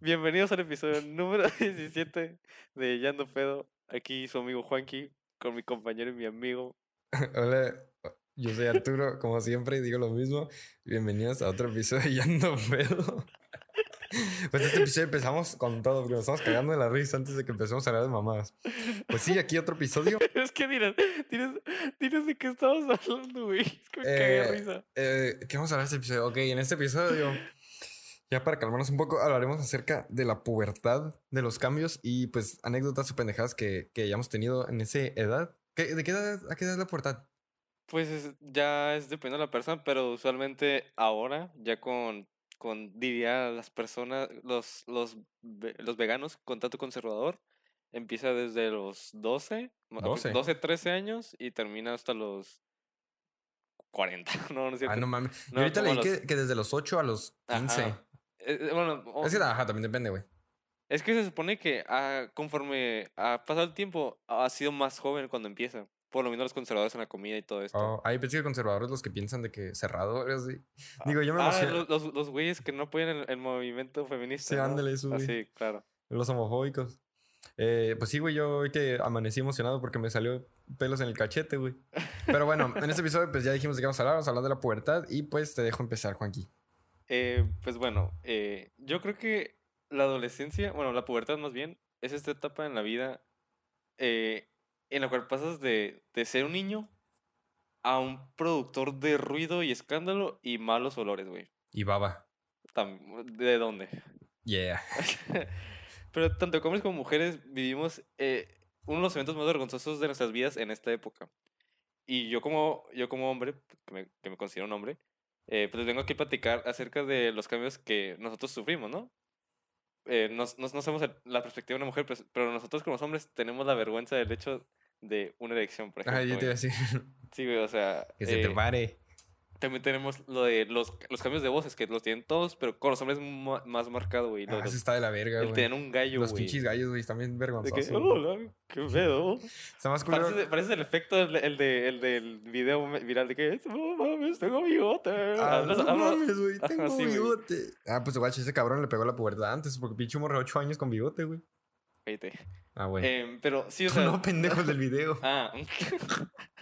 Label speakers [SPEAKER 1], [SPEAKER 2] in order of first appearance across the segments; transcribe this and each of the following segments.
[SPEAKER 1] Bienvenidos al episodio número 17 de Yando Pedo. Aquí su amigo Juanqui con mi compañero y mi amigo.
[SPEAKER 2] Hola, yo soy Arturo, como siempre digo lo mismo. Bienvenidos a otro episodio de Yando Pedo. Pues este episodio empezamos con todo, porque nos estamos cagando de la risa antes de que empecemos a hablar de mamadas. Pues sí, aquí otro episodio.
[SPEAKER 1] es que dirás, dirás, de qué estamos hablando, güey. Es que me cagué
[SPEAKER 2] Eh,
[SPEAKER 1] risa.
[SPEAKER 2] eh, ¿Qué vamos a hablar de este episodio? Ok, en este episodio, ya para calmarnos un poco, hablaremos acerca de la pubertad, de los cambios y pues anécdotas o pendejadas que, que hayamos tenido en esa edad. ¿Qué- ¿De qué edad, a qué edad es la pubertad?
[SPEAKER 1] Pues es- ya es dependiendo de la persona, pero usualmente ahora, ya con, con diría las personas, los, los, los veganos con tanto conservador, empieza desde los 12, ma-
[SPEAKER 2] 12.
[SPEAKER 1] 12, 13 años y termina hasta los 40. No, no es cierto.
[SPEAKER 2] Ah, no mames. Yo
[SPEAKER 1] No,
[SPEAKER 2] ahorita leí
[SPEAKER 1] los-
[SPEAKER 2] que, que desde los 8 a los 15.
[SPEAKER 1] Ajá. Eh, eh, bueno, o-
[SPEAKER 2] Es que, ajá, también depende, güey.
[SPEAKER 1] es que se supone que ah, conforme ha pasado el tiempo, ha sido más joven cuando empieza. Por lo menos los conservadores en la comida y todo esto.
[SPEAKER 2] Oh, hay pensé que conservadores los que piensan de que cerrado, así. Digo, yo me
[SPEAKER 1] Ah,
[SPEAKER 2] emociono.
[SPEAKER 1] los, los, los güeyes que no apoyan el, el movimiento feminista.
[SPEAKER 2] Sí,
[SPEAKER 1] ¿no?
[SPEAKER 2] ándale, eso,
[SPEAKER 1] Ah,
[SPEAKER 2] güey.
[SPEAKER 1] sí, claro.
[SPEAKER 2] Los homofóbicos. Eh, pues sí, güey, yo hoy que amanecí emocionado porque me salió pelos en el cachete, güey. Pero bueno, en este episodio pues ya dijimos de qué vamos a hablar, vamos a hablar de la pubertad y pues te dejo empezar, Juanqui.
[SPEAKER 1] Eh, pues bueno, eh, yo creo que la adolescencia, bueno, la pubertad más bien, es esta etapa en la vida eh, en la cual pasas de, de ser un niño a un productor de ruido y escándalo y malos olores, güey.
[SPEAKER 2] Y baba.
[SPEAKER 1] ¿De dónde?
[SPEAKER 2] Yeah.
[SPEAKER 1] Pero tanto hombres como mujeres vivimos uno de los eventos más vergonzosos de nuestras vidas en esta época. Y yo como, yo como hombre, que me, que me considero un hombre, eh, pues vengo aquí a platicar acerca de los cambios que nosotros sufrimos, ¿no? Eh, nos, nos, no sabemos la perspectiva de una mujer, pues, pero nosotros como hombres tenemos la vergüenza del hecho de una erección, por ejemplo.
[SPEAKER 2] Ay, yo te iba a decir
[SPEAKER 1] Sí, güey, o sea...
[SPEAKER 2] que se te
[SPEAKER 1] eh,
[SPEAKER 2] pare.
[SPEAKER 1] También tenemos lo de los, los cambios de voces, que los tienen todos, pero con los hombres ma- más marcado, güey.
[SPEAKER 2] Ah, eso está de la verga,
[SPEAKER 1] el
[SPEAKER 2] güey.
[SPEAKER 1] tener un gallo,
[SPEAKER 2] Los pinches gallos, güey,
[SPEAKER 1] De
[SPEAKER 2] vergonzosos.
[SPEAKER 1] hola, qué pedo.
[SPEAKER 2] Está más culero.
[SPEAKER 1] Parece, parece el efecto del, el de, el del video viral de que, no mames, tengo bigote.
[SPEAKER 2] Ah, no mames, güey,
[SPEAKER 1] Ajá,
[SPEAKER 2] tengo
[SPEAKER 1] sí,
[SPEAKER 2] bigote. Ah, pues guacho, ese cabrón le pegó la pubertad antes porque pinche morro de 8 años con bigote, güey. Ah, güey.
[SPEAKER 1] Em, pero sí, o sea.
[SPEAKER 2] no, pendejo el del video.
[SPEAKER 1] Ah.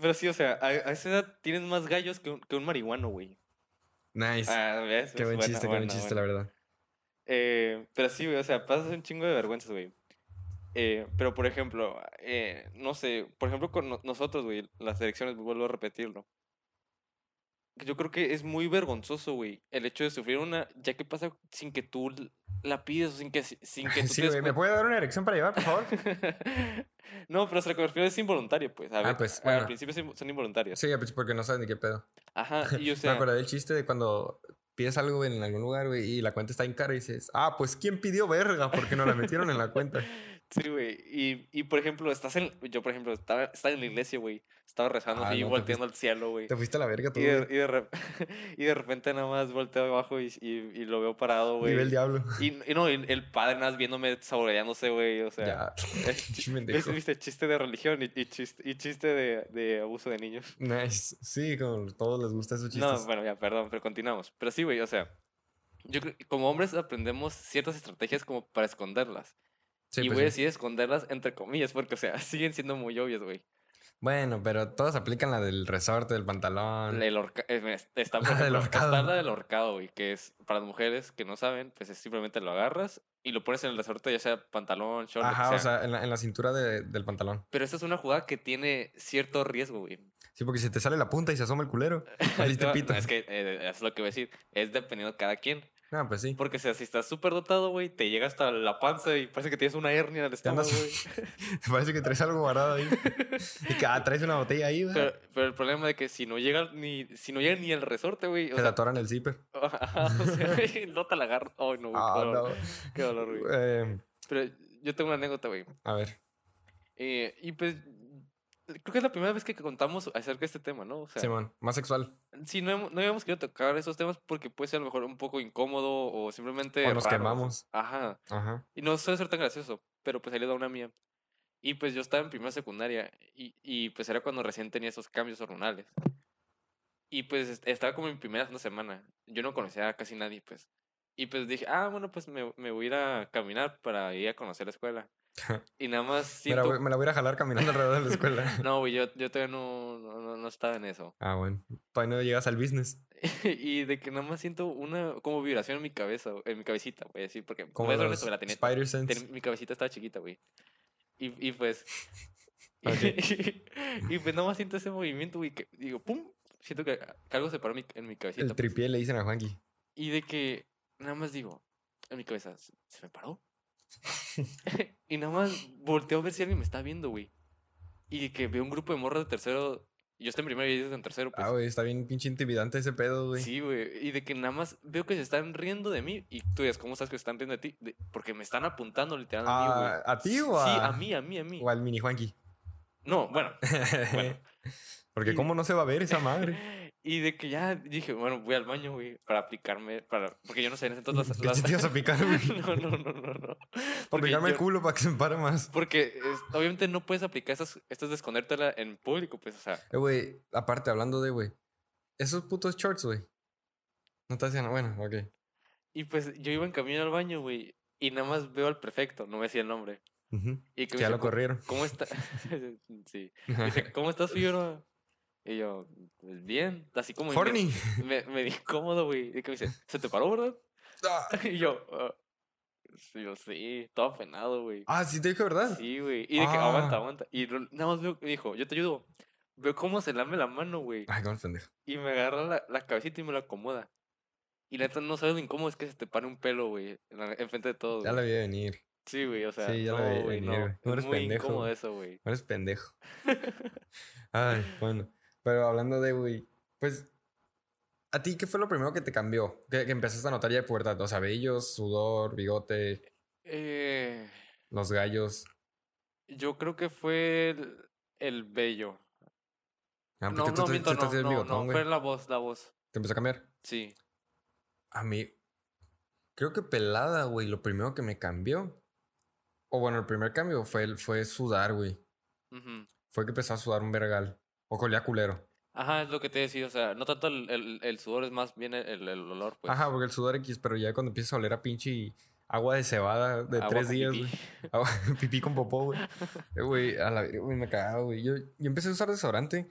[SPEAKER 1] pero sí, o sea, a, a esa edad tienes más gallos que un, que un marihuano, güey.
[SPEAKER 2] Nice.
[SPEAKER 1] Ah, ¿ves?
[SPEAKER 2] qué buen
[SPEAKER 1] buena,
[SPEAKER 2] chiste, qué buen chiste,
[SPEAKER 1] buena.
[SPEAKER 2] la verdad.
[SPEAKER 1] Eh, pero sí, güey, o sea, pasas un chingo de vergüenzas, güey. Eh, pero, por ejemplo, eh, no sé, por ejemplo, con no- nosotros, güey, las elecciones, vuelvo a repetirlo. Yo creo que es muy vergonzoso, güey, el hecho de sufrir una, ya que pasa sin que tú la pides o sin que, sin que tú
[SPEAKER 2] Sí,
[SPEAKER 1] te des
[SPEAKER 2] güey, ¿me puede dar una erección para llevar, por favor?
[SPEAKER 1] no, pero o sea, lo que me refiero es involuntario, pues. A
[SPEAKER 2] Ah,
[SPEAKER 1] ver,
[SPEAKER 2] pues,
[SPEAKER 1] Al
[SPEAKER 2] bueno.
[SPEAKER 1] principio son involuntarios.
[SPEAKER 2] Sí, pues porque no sabes ni qué pedo.
[SPEAKER 1] Ajá, y yo
[SPEAKER 2] Me
[SPEAKER 1] sea.
[SPEAKER 2] acordé del chiste de cuando pides algo en algún lugar, güey, y la cuenta está en cara y dices, ah, pues ¿quién pidió verga? Porque no la metieron en la cuenta.
[SPEAKER 1] Sí, güey. Y, y por ejemplo, estás en. Yo, por ejemplo, estaba, estaba en la iglesia, güey. Estaba rezando
[SPEAKER 2] Ah,
[SPEAKER 1] así,
[SPEAKER 2] no, te
[SPEAKER 1] volteando al cielo, güey.
[SPEAKER 2] Te fuiste a la verga tú,
[SPEAKER 1] Y de, y, de rep- y de repente nada más volteo abajo y, y, y lo veo parado, güey.
[SPEAKER 2] Nivel diablo.
[SPEAKER 1] Y, y no, el padre nada más viéndome saboreándose, güey. O sea,
[SPEAKER 2] Ya.
[SPEAKER 1] es es- viste, chiste de religión y, y chiste, chiste de, de abuso de niños.
[SPEAKER 2] Nice. Sí, como todos les gusta esos
[SPEAKER 1] No,
[SPEAKER 2] chistes.
[SPEAKER 1] bueno, ya, perdón, pero continuamos. Pero sí, güey, o sea, yo creo como hombres aprendemos ciertas estrategias como para esconderlas.
[SPEAKER 2] Sí,
[SPEAKER 1] y
[SPEAKER 2] pues
[SPEAKER 1] voy a
[SPEAKER 2] sí.
[SPEAKER 1] decir esconderlas entre comillas, porque, o sea, siguen siendo muy obvias, güey.
[SPEAKER 2] Bueno, pero todos aplican la del resorte, del pantalón.
[SPEAKER 1] El horca- eh, está,
[SPEAKER 2] La del horcado.
[SPEAKER 1] está la del horcado, güey, que es para las mujeres que no saben, pues es simplemente lo agarras y lo pones en el resorte, ya sea pantalón, short,
[SPEAKER 2] Ajá,
[SPEAKER 1] sea.
[SPEAKER 2] o sea, en la, en la cintura de- del pantalón.
[SPEAKER 1] Pero esta es una jugada que tiene cierto riesgo, güey.
[SPEAKER 2] Sí, porque si te sale la punta y se asoma el culero, ahí te
[SPEAKER 1] No,
[SPEAKER 2] pita.
[SPEAKER 1] Es que eh, es lo que voy a decir. Es dependiendo de cada quien.
[SPEAKER 2] Ah, pues sí.
[SPEAKER 1] Porque o sea, si estás súper dotado, güey, te llega hasta la panza y parece que tienes una hernia en el estómago, güey.
[SPEAKER 2] Te parece que traes algo guardado ahí. y que ah, traes una botella ahí, güey.
[SPEAKER 1] Pero, pero el problema de que si no llega ni, si no llega ni el resorte, güey.
[SPEAKER 2] Te atoran el zipper.
[SPEAKER 1] o sea, no te la agarro. Ay, no, güey. Dolor.
[SPEAKER 2] no.
[SPEAKER 1] Qué dolor, güey.
[SPEAKER 2] Eh,
[SPEAKER 1] Pero yo tengo una anécdota, güey.
[SPEAKER 2] a ver.
[SPEAKER 1] Eh, y pues, creo que es la primera vez que contamos acerca de este tema, ¿no? O sea,
[SPEAKER 2] Simón, más sexual.
[SPEAKER 1] sí, no, no habíamos querido tocar esos temas porque puede ser a lo mejor un poco incómodo o simplemente.
[SPEAKER 2] O nos
[SPEAKER 1] raro.
[SPEAKER 2] quemamos.
[SPEAKER 1] Ajá.
[SPEAKER 2] Ajá.
[SPEAKER 1] Y no suele ser tan gracioso, pero pues ahí le da una mía. Y pues yo estaba en primera secundaria y, y pues era cuando recién tenía esos cambios hormonales. Y pues est- estaba como en primera segunda semana. Yo no conocía a casi nadie, pues. Y pues dije, ah, bueno, pues me, me voy a ir a caminar para ir a conocer la escuela. Y nada más
[SPEAKER 2] Me la,
[SPEAKER 1] siento...
[SPEAKER 2] voy, me la voy a jalar caminando alrededor de la escuela.
[SPEAKER 1] No, güey, yo, yo todavía no, no, no- estaba en eso.
[SPEAKER 2] Ah, bueno. Todavía no llegas al business.
[SPEAKER 1] y de que nada más siento una como vibración en mi cabeza, en mi cabecita, güey, así, porque
[SPEAKER 2] Como los
[SPEAKER 1] honesto, la tenía-
[SPEAKER 2] Spider Sense.
[SPEAKER 1] ten- mi cabecita estaba chiquita, güey. Y, y pues...
[SPEAKER 2] Ok.
[SPEAKER 1] y pues nada más siento ese movimiento, güey, que digo, pum, siento que, que algo se paró en mi, en mi cabecita.
[SPEAKER 2] El
[SPEAKER 1] pues.
[SPEAKER 2] tripié le dicen a Juanqui.
[SPEAKER 1] Y de que nada más digo, en mi cabeza, ¿se, se me paró? y nada más volteo a ver si alguien me está viendo, güey. Y que veo un grupo de morras de tercero. Yo estoy en primero y ellos en tercero, pues.
[SPEAKER 2] Ah, güey, está bien pinche intimidante ese pedo, güey.
[SPEAKER 1] Sí, güey. Y de que nada más veo que se están riendo de mí. Y tú dices, ¿cómo sabes que se están riendo de ti? De- porque me están apuntando literal a mí, güey.
[SPEAKER 2] Ah, ¿A ti o a...?
[SPEAKER 1] Sí, a mí, a mí, a mí.
[SPEAKER 2] O al mini Juanqui.
[SPEAKER 1] No, bueno. Bueno.
[SPEAKER 2] Porque
[SPEAKER 1] Y-
[SPEAKER 2] cómo no se va a ver esa madre.
[SPEAKER 1] Y de que ya dije, bueno, voy al baño, güey, para aplicarme, para... Porque yo no sé, en ese entonces
[SPEAKER 2] ¿Qué
[SPEAKER 1] las...
[SPEAKER 2] te ibas a picar, güey?
[SPEAKER 1] no, no, no, no, no.
[SPEAKER 2] Para
[SPEAKER 1] Porque
[SPEAKER 2] picarme el
[SPEAKER 1] yo-
[SPEAKER 2] culo para que se me pare más.
[SPEAKER 1] Porque es- obviamente no puedes aplicar esas, estas de escondértela en público, pues, o sea,
[SPEAKER 2] Eh, güey, aparte, hablando de, güey. Esos putos shorts, güey. No te hacían... Bueno, ok.
[SPEAKER 1] y pues yo iba en camino al baño, güey, y nada más veo al prefecto, no me decía el nombre.
[SPEAKER 2] Ujú.
[SPEAKER 1] Y que
[SPEAKER 2] ya
[SPEAKER 1] dice,
[SPEAKER 2] lo
[SPEAKER 1] "¿Cómo-
[SPEAKER 2] corrieron.
[SPEAKER 1] ¿Cómo está? sí. Dice, ¿cómo estás, Figueroa? Y yo, pues bien, así como... me-
[SPEAKER 2] Horny.
[SPEAKER 1] Me, me, di cómodo, güey. Y que me dice, ¿se te paró, verdad?
[SPEAKER 2] Ah,
[SPEAKER 1] Y yo, "Ah". Sí, yo, sí, todo apenado, güey.
[SPEAKER 2] Ah, sí te dije verdad.
[SPEAKER 1] Sí, güey. Y de que
[SPEAKER 2] Ah.
[SPEAKER 1] aguanta, aguanta. Y nada más veo, me dijo, yo te ayudo. Veo cómo se lame la mano, güey.
[SPEAKER 2] Ay, cómo pendejo.
[SPEAKER 1] Y me agarra la, la cabecita y me la acomoda. Y la neta no sabes lo incómodo es que se te pare un pelo, güey. Enfrente de todos.
[SPEAKER 2] Ya
[SPEAKER 1] güey.
[SPEAKER 2] la vi venir.
[SPEAKER 1] Sí, güey, o sea,
[SPEAKER 2] Sí, ya
[SPEAKER 1] no, güey,
[SPEAKER 2] venir,
[SPEAKER 1] no.
[SPEAKER 2] eres
[SPEAKER 1] muy
[SPEAKER 2] pendejo,
[SPEAKER 1] incómodo eso, güey.
[SPEAKER 2] No eres pendejo. Ay, bueno. Pero hablando de, güey, pues, ¿a ti qué fue lo primero que te cambió? Que, que empezaste a notar ya de pubertad. Los cabellos, sudor, bigote,
[SPEAKER 1] Eh,
[SPEAKER 2] los gallos.
[SPEAKER 1] yo creo que fue el, el bello.
[SPEAKER 2] Ah,
[SPEAKER 1] no,
[SPEAKER 2] tú
[SPEAKER 1] no,
[SPEAKER 2] te-
[SPEAKER 1] miento, no, no,
[SPEAKER 2] bigotón,
[SPEAKER 1] no, fue la voz, la voz.
[SPEAKER 2] ¿Te empezó a cambiar?
[SPEAKER 1] Sí.
[SPEAKER 2] A mí, creo que pelada, güey. Lo primero que me cambió. O bueno, el primer cambio fue, fue sudar, güey.
[SPEAKER 1] Ujú.
[SPEAKER 2] Fue que empezó a sudar un vergal. O colía culero.
[SPEAKER 1] Ajá, es lo que te decía, o sea, no tanto el, el, el sudor, es más bien el, el olor, pues.
[SPEAKER 2] Ajá, porque el sudor X, pero ya cuando empieza a oler a pinche agua de cebada de
[SPEAKER 1] Agua
[SPEAKER 2] tres días,
[SPEAKER 1] pipí.
[SPEAKER 2] güey. Agua- pipí con popó, güey. Eh, Güey, a la güey, me cagaba, güey. Yo, yo empecé a usar desodorante,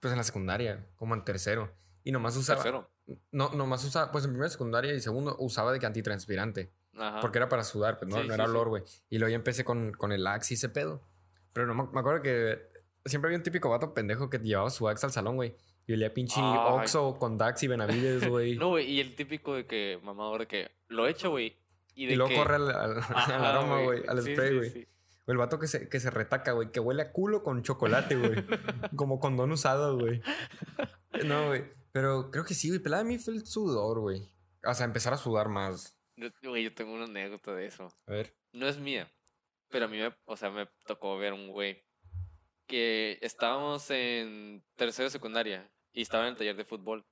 [SPEAKER 2] pues en la secundaria, como en tercero. Y nomás usaba.
[SPEAKER 1] Tercero.
[SPEAKER 2] No, nomás usaba, pues en primera secundaria y segundo usaba de que antitranspirante.
[SPEAKER 1] Ajá.
[SPEAKER 2] Porque era para sudar, pues no,
[SPEAKER 1] Sí,
[SPEAKER 2] no
[SPEAKER 1] sí,
[SPEAKER 2] era
[SPEAKER 1] sí.
[SPEAKER 2] olor, güey. Y luego ya empecé con, con el Axe y ese pedo. Pero no, me acuerdo que siempre había un típico vato pendejo que llevaba su Axe al salón, güey. Y olía pinche
[SPEAKER 1] Ay.
[SPEAKER 2] Oxxo con Dax y Benavides, güey.
[SPEAKER 1] No, güey, y el típico de que, mamador, de que lo echa, güey. Y, de
[SPEAKER 2] y luego
[SPEAKER 1] que...
[SPEAKER 2] corre al, al- al
[SPEAKER 1] Ajá,
[SPEAKER 2] aroma, güey, al
[SPEAKER 1] Sí,
[SPEAKER 2] spray,
[SPEAKER 1] sí,
[SPEAKER 2] güey.
[SPEAKER 1] sí.
[SPEAKER 2] O el vato que se, que se retaca, güey, que huele a culo con chocolate, güey. Como condón usado, güey. No, güey. Pero creo que sí, güey. Pelada a mí fue el sudor, güey. O sea, empezar a sudar más.
[SPEAKER 1] Yo- Güey, yo tengo una anécdota de eso.
[SPEAKER 2] A ver.
[SPEAKER 1] No es mía, pero a mí me, o sea, me tocó ver un güey que estábamos en tercero de secundaria y estaba en el taller de fútbol.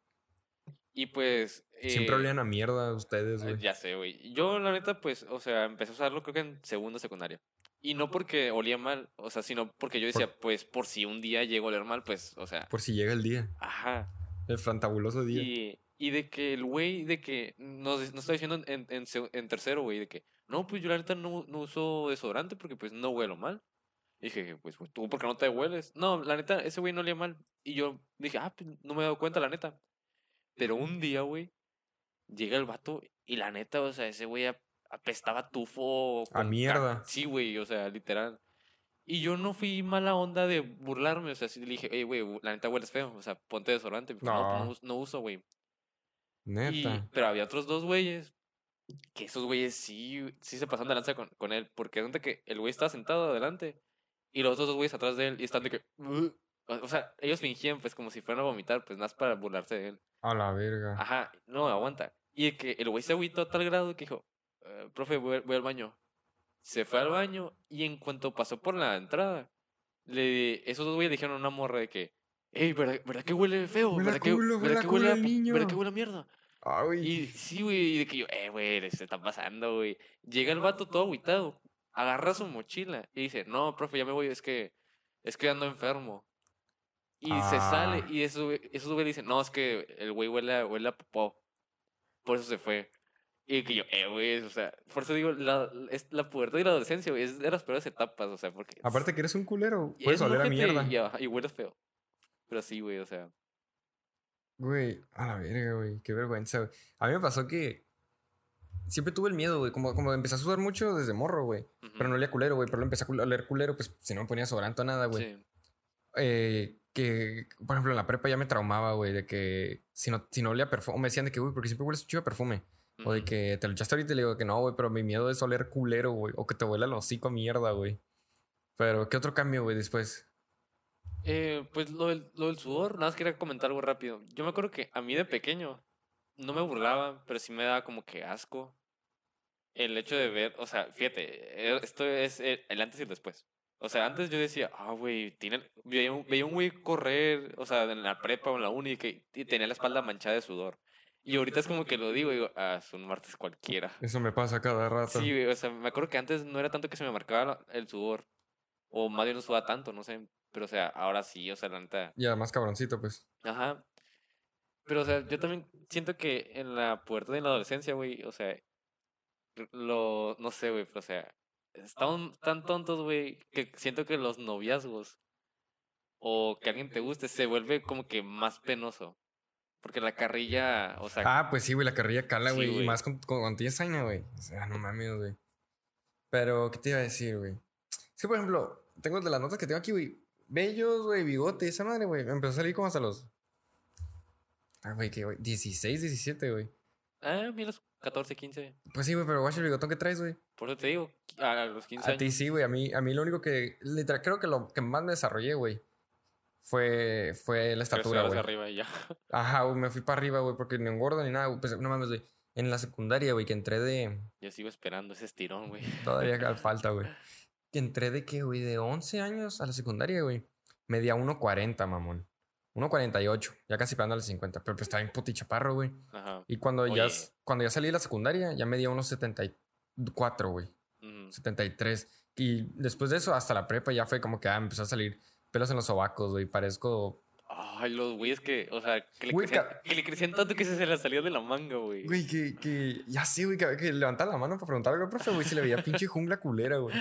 [SPEAKER 1] Y pues...
[SPEAKER 2] Siempre
[SPEAKER 1] eh,
[SPEAKER 2] olían a mierda ustedes,
[SPEAKER 1] Ah,
[SPEAKER 2] güey.
[SPEAKER 1] Ya sé, güey. Yo, la neta, pues, o sea, empecé a usarlo creo que en segundo secundaria. Y no porque olía mal, o sea, sino porque yo decía, pues, por si un día llego a oler mal, pues, o sea,
[SPEAKER 2] Por si llega el día.
[SPEAKER 1] ajá.
[SPEAKER 2] El fantabuloso día.
[SPEAKER 1] Y, y de que el güey, de que nos, nos está diciendo en, en, en tercero, güey, de que, no, pues yo la neta no, no uso desodorante porque, pues, no huelo mal. Y dije, pues, pues, tú, ¿por qué no te hueles? No, la neta, ese güey no olía mal. Y yo dije, ah, pues, no me he dado cuenta, la neta. Pero un día, güey, llega el vato y la neta, o sea, ese güey ap- apestaba tufo.
[SPEAKER 2] A mierda.
[SPEAKER 1] Sí, güey, o sea, literal. Y yo no fui mala onda de burlarme, o sea, sí le dije, hey, güey, la neta hueles feo, o sea, ponte desodorante. Dijo, No, pues,
[SPEAKER 2] No.
[SPEAKER 1] no, us- no uso, güey. Y-
[SPEAKER 2] Neta.
[SPEAKER 1] pero había otros dos güeyes que esos güeyes sí, sí se pasaron de lanza con, con él, porque es que el güey estaba sentado adelante y los otros dos güeyes atrás de él y están de que... O sea, ellos fingían pues como si fueran a vomitar, pues nada más para burlarse de él.
[SPEAKER 2] A la verga.
[SPEAKER 1] Ajá, no, aguanta. Y que el güey se agüitó a tal grado que dijo, "Eh, profe, voy, voy al baño. Se fue al baño y en cuanto pasó por la entrada, le, esos dos güeyes dijeron a una morra de que, hey, ¿verdad, ¿verdad que huele feo?
[SPEAKER 2] A
[SPEAKER 1] ¿Verdad, que,
[SPEAKER 2] culo,
[SPEAKER 1] ¿verdad que huele a,
[SPEAKER 2] niño".
[SPEAKER 1] ¿verdad que huele a mierda?
[SPEAKER 2] Ay.
[SPEAKER 1] Y sí, güey, y de que yo, eh, güey, se está pasando, güey. Llega el vato todo agüitado, agarra su mochila y dice, no, profe, ya me voy, es que, es que ando enfermo. Y se sale
[SPEAKER 2] Ah.
[SPEAKER 1] y esos güey- esos güey dicen, no, es que el güey huele huele a popó. Por eso se fue. Y que yo, eh, güey, o sea, por eso digo, la, es, la pubertad y la adolescencia, güey, es de las peores etapas, o sea, porque...
[SPEAKER 2] Aparte que eres un culero, puedes oler a mierda.
[SPEAKER 1] Y, hueles feo. Pero sí, güey, o sea...
[SPEAKER 2] Güey, a la verga, güey, qué vergüenza, güey. A mí me pasó que siempre tuve el miedo, güey, como, como empecé a sudar mucho desde morro, güey.
[SPEAKER 1] ujú,
[SPEAKER 2] Pero no olía culero, güey, pero lo empecé a a oler culero, pues si no me ponía sobrante nada, güey.
[SPEAKER 1] Sí.
[SPEAKER 2] eh, que, por ejemplo, en la prepa ya me traumaba, güey, de que si no, si no olía perfume, me decían de que, güey, porque siempre hueles chido de perfume. O de que te lo echaste ahorita y le digo que no, güey, pero mi miedo es oler culero, güey. O que te huela el hocico a mierda, güey. Pero, ¿qué otro cambio, güey, después?
[SPEAKER 1] Eh, pues lo del, lo del sudor, nada más quería comentar algo rápido. Yo me acuerdo que a mí de pequeño no me burlaba, pero sí me daba como que asco el hecho de ver, o sea, fíjate, eh, esto es el antes y el después. O sea, antes yo decía, ah, güey, tiene, veía un, veía un güey correr, o sea, en la prepa o en la uni que y tenía la espalda manchada de sudor. Y ahorita es como que lo digo, digo, ah, es un martes cualquiera.
[SPEAKER 2] Eso me pasa cada rato.
[SPEAKER 1] Sí, güey, o sea, me acuerdo que antes no era tanto que se me marcaba el sudor, o más bien no sudaba tanto, no sé, pero o sea, ahora sí, o sea, la neta.
[SPEAKER 2] Y además cabroncito, pues.
[SPEAKER 1] Ajá. Pero, o sea, yo también siento que en la pubertad y en la adolescencia, güey, o sea, lo, no sé, güey, pero, o sea, estamos tan tontos, güey, que siento que los noviazgos o que alguien te guste se vuelve como que más penoso. Porque la carrilla, o sea,
[SPEAKER 2] Ah, pues sí, güey, la carrilla cala,
[SPEAKER 1] Sí,
[SPEAKER 2] güey. y más con- con- güey. O sea, no mames, güey. Pero, ¿qué te iba a decir, güey? Es que, por ejemplo, tengo de las notas que tengo aquí, güey. Bellos, güey, bigote, esa madre, güey. Empezó a salir como hasta los. Ah, güey, ¿qué, güey? 16, 17, güey.
[SPEAKER 1] Ah, mira, los 14, 15.
[SPEAKER 2] Pues sí, güey, pero guacha el bigotón que traes, güey.
[SPEAKER 1] Por eso te digo, a los 15
[SPEAKER 2] A ti sí, güey. A mí, a mí lo único que. Literal, creo que lo que más me desarrollé, güey. Fue, fue la estatura, güey.
[SPEAKER 1] arriba y ya.
[SPEAKER 2] Ajá, güey, me fui para arriba, güey, porque ni engordo ni nada, güey. Pues no mames, güey. En la secundaria, güey, que entré de.
[SPEAKER 1] Yo sigo esperando ese estirón, güey.
[SPEAKER 2] Todavía falta, güey. Que entré de qué, güey, de 11 años a la secundaria, güey. Medía 1.40, mamón. 1.48, ya casi pegando a los 50. Pero pues estaba bien puti chaparro, güey.
[SPEAKER 1] Ajá.
[SPEAKER 2] Y cuando ya,
[SPEAKER 1] Oye.
[SPEAKER 2] cuando ya salí de la secundaria, ya medía 1.74, güey.
[SPEAKER 1] ujú.
[SPEAKER 2] 73. Y después de eso, hasta la prepa ya fue como que, ah, me empezó a salir pelos en los sobacos, güey. Parezco.
[SPEAKER 1] Ay, los güeyes que, o sea, que le,
[SPEAKER 2] Güey,
[SPEAKER 1] crecían, que le crecían tanto que se les salía de la manga, güey.
[SPEAKER 2] Güey, que, que. Ya sí, güey, que, que levantaba la mano para preguntarle al profe, güey, si le veía pinche jungla culera, güey.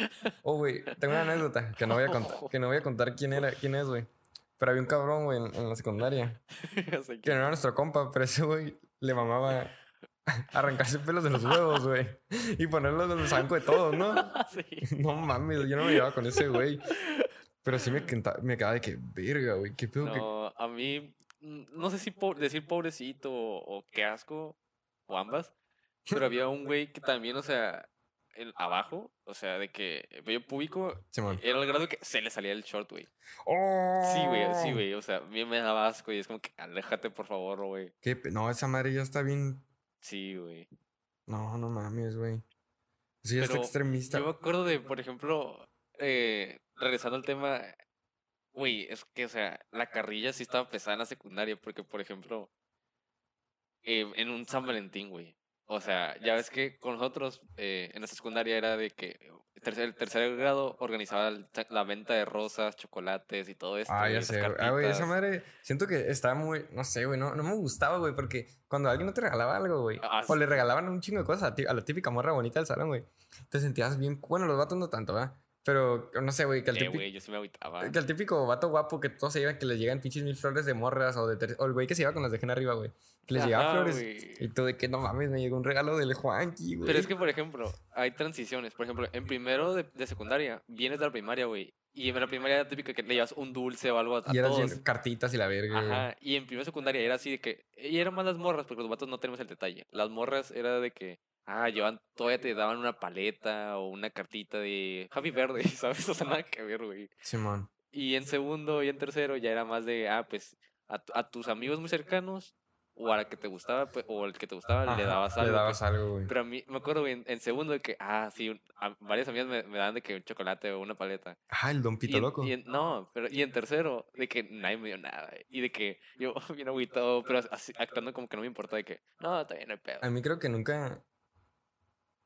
[SPEAKER 2] Oh, güey, tengo una anécdota que no voy a contar, que no voy a contar quién era, quién es, güey. Pero había un cabrón, güey, en, en la secundaria. Que no era nuestro compa, pero ese güey le mamaba arrancarse pelos de los huevos, güey. Y ponerlos en el zanco de todos, ¿no?
[SPEAKER 1] sí.
[SPEAKER 2] No mames, yo no me llevaba con ese güey. Pero sí me, me quedaba de que, verga, güey, qué pedo que.
[SPEAKER 1] A mí, mm, no sé si po- decir pobrecito o, o qué asco, o ambas, pero había un güey que también, o sea, el, abajo, o sea, de que el vello público era el grado que se le salía el short, güey.
[SPEAKER 2] ¡Oh!
[SPEAKER 1] Sí, güey, sí, güey, o sea, a mí me daba asco y es como que aléjate, por favor, güey.
[SPEAKER 2] No, esa madre ya está bien.
[SPEAKER 1] Sí, güey.
[SPEAKER 2] No, no mames, güey. Sí,
[SPEAKER 1] Pero
[SPEAKER 2] extremista.
[SPEAKER 1] Yo me acuerdo de, por ejemplo, eh, regresando al tema, güey, es que, o sea, la carrilla sí estaba pesada en la secundaria, porque, por ejemplo, eh, en un San Valentín, güey. O sea, ya ves que con nosotros eh, en la secundaria era de que tercer, el tercer grado organizaba la venta de rosas, chocolates y todo esto.
[SPEAKER 2] Ah, ya sé. Ah, güey, esa madre. Siento que estaba muy. No sé, güey. No, no me gustaba, güey. Porque cuando alguien no te regalaba algo, güey.
[SPEAKER 1] Ah,
[SPEAKER 2] o
[SPEAKER 1] sí.
[SPEAKER 2] le regalaban un chingo de cosas a, ti- a la típica morra bonita del salón, güey. Te sentías bien. Bueno, los vatos no tanto, ¿verdad? Pero no sé, güey. Que, el
[SPEAKER 1] Eh,
[SPEAKER 2] típico-
[SPEAKER 1] güey, yo sí me agüitaba.
[SPEAKER 2] que el típico vato guapo que todos se llevan, que les llegan pinches mil flores de morras. O, de ter- o el güey que se iba con las de gen arriba, güey. Que les
[SPEAKER 1] Ajá,
[SPEAKER 2] flores.
[SPEAKER 1] güey.
[SPEAKER 2] Y tú de que no mames, me llegó un regalo del Juanqui, güey.
[SPEAKER 1] Pero es que, por ejemplo, hay transiciones. Por ejemplo, en primero de, de secundaria, vienes de la primaria, güey. Y en la primaria era típico que le llevas un dulce o algo a,
[SPEAKER 2] Y eras
[SPEAKER 1] todos.
[SPEAKER 2] bien- cartitas y la verga.
[SPEAKER 1] Ajá. Y en primero de secundaria era así de que. Y eran más las morras, porque los vatos no tenemos el detalle. Las morras era de que. Ah, llevan, todavía te daban una paleta o una cartita de Happy Verde, ¿sabes? O sea, nada que ver, güey.
[SPEAKER 2] Simón.
[SPEAKER 1] Y en segundo y en tercero ya era más de, ah, pues, a, a tus amigos muy cercanos o a la que te gustaba, pues, o al que te gustaba, le
[SPEAKER 2] Ajá,
[SPEAKER 1] dabas algo.
[SPEAKER 2] Le dabas
[SPEAKER 1] pues.
[SPEAKER 2] algo, güey.
[SPEAKER 1] Pero a mí, me acuerdo en, en segundo de que, ah, sí, un- a- varias amigas me, me daban de que un chocolate o una paleta.
[SPEAKER 2] Ah, el Don
[SPEAKER 1] Y
[SPEAKER 2] Pito
[SPEAKER 1] en-
[SPEAKER 2] Loco.
[SPEAKER 1] y en- no, pero y en tercero, de que nadie me dio nada. Y de que yo, bien agüitado, pero así, actuando como que no me importa, de que, no, bien, no hay pedo.
[SPEAKER 2] A mí creo que nunca.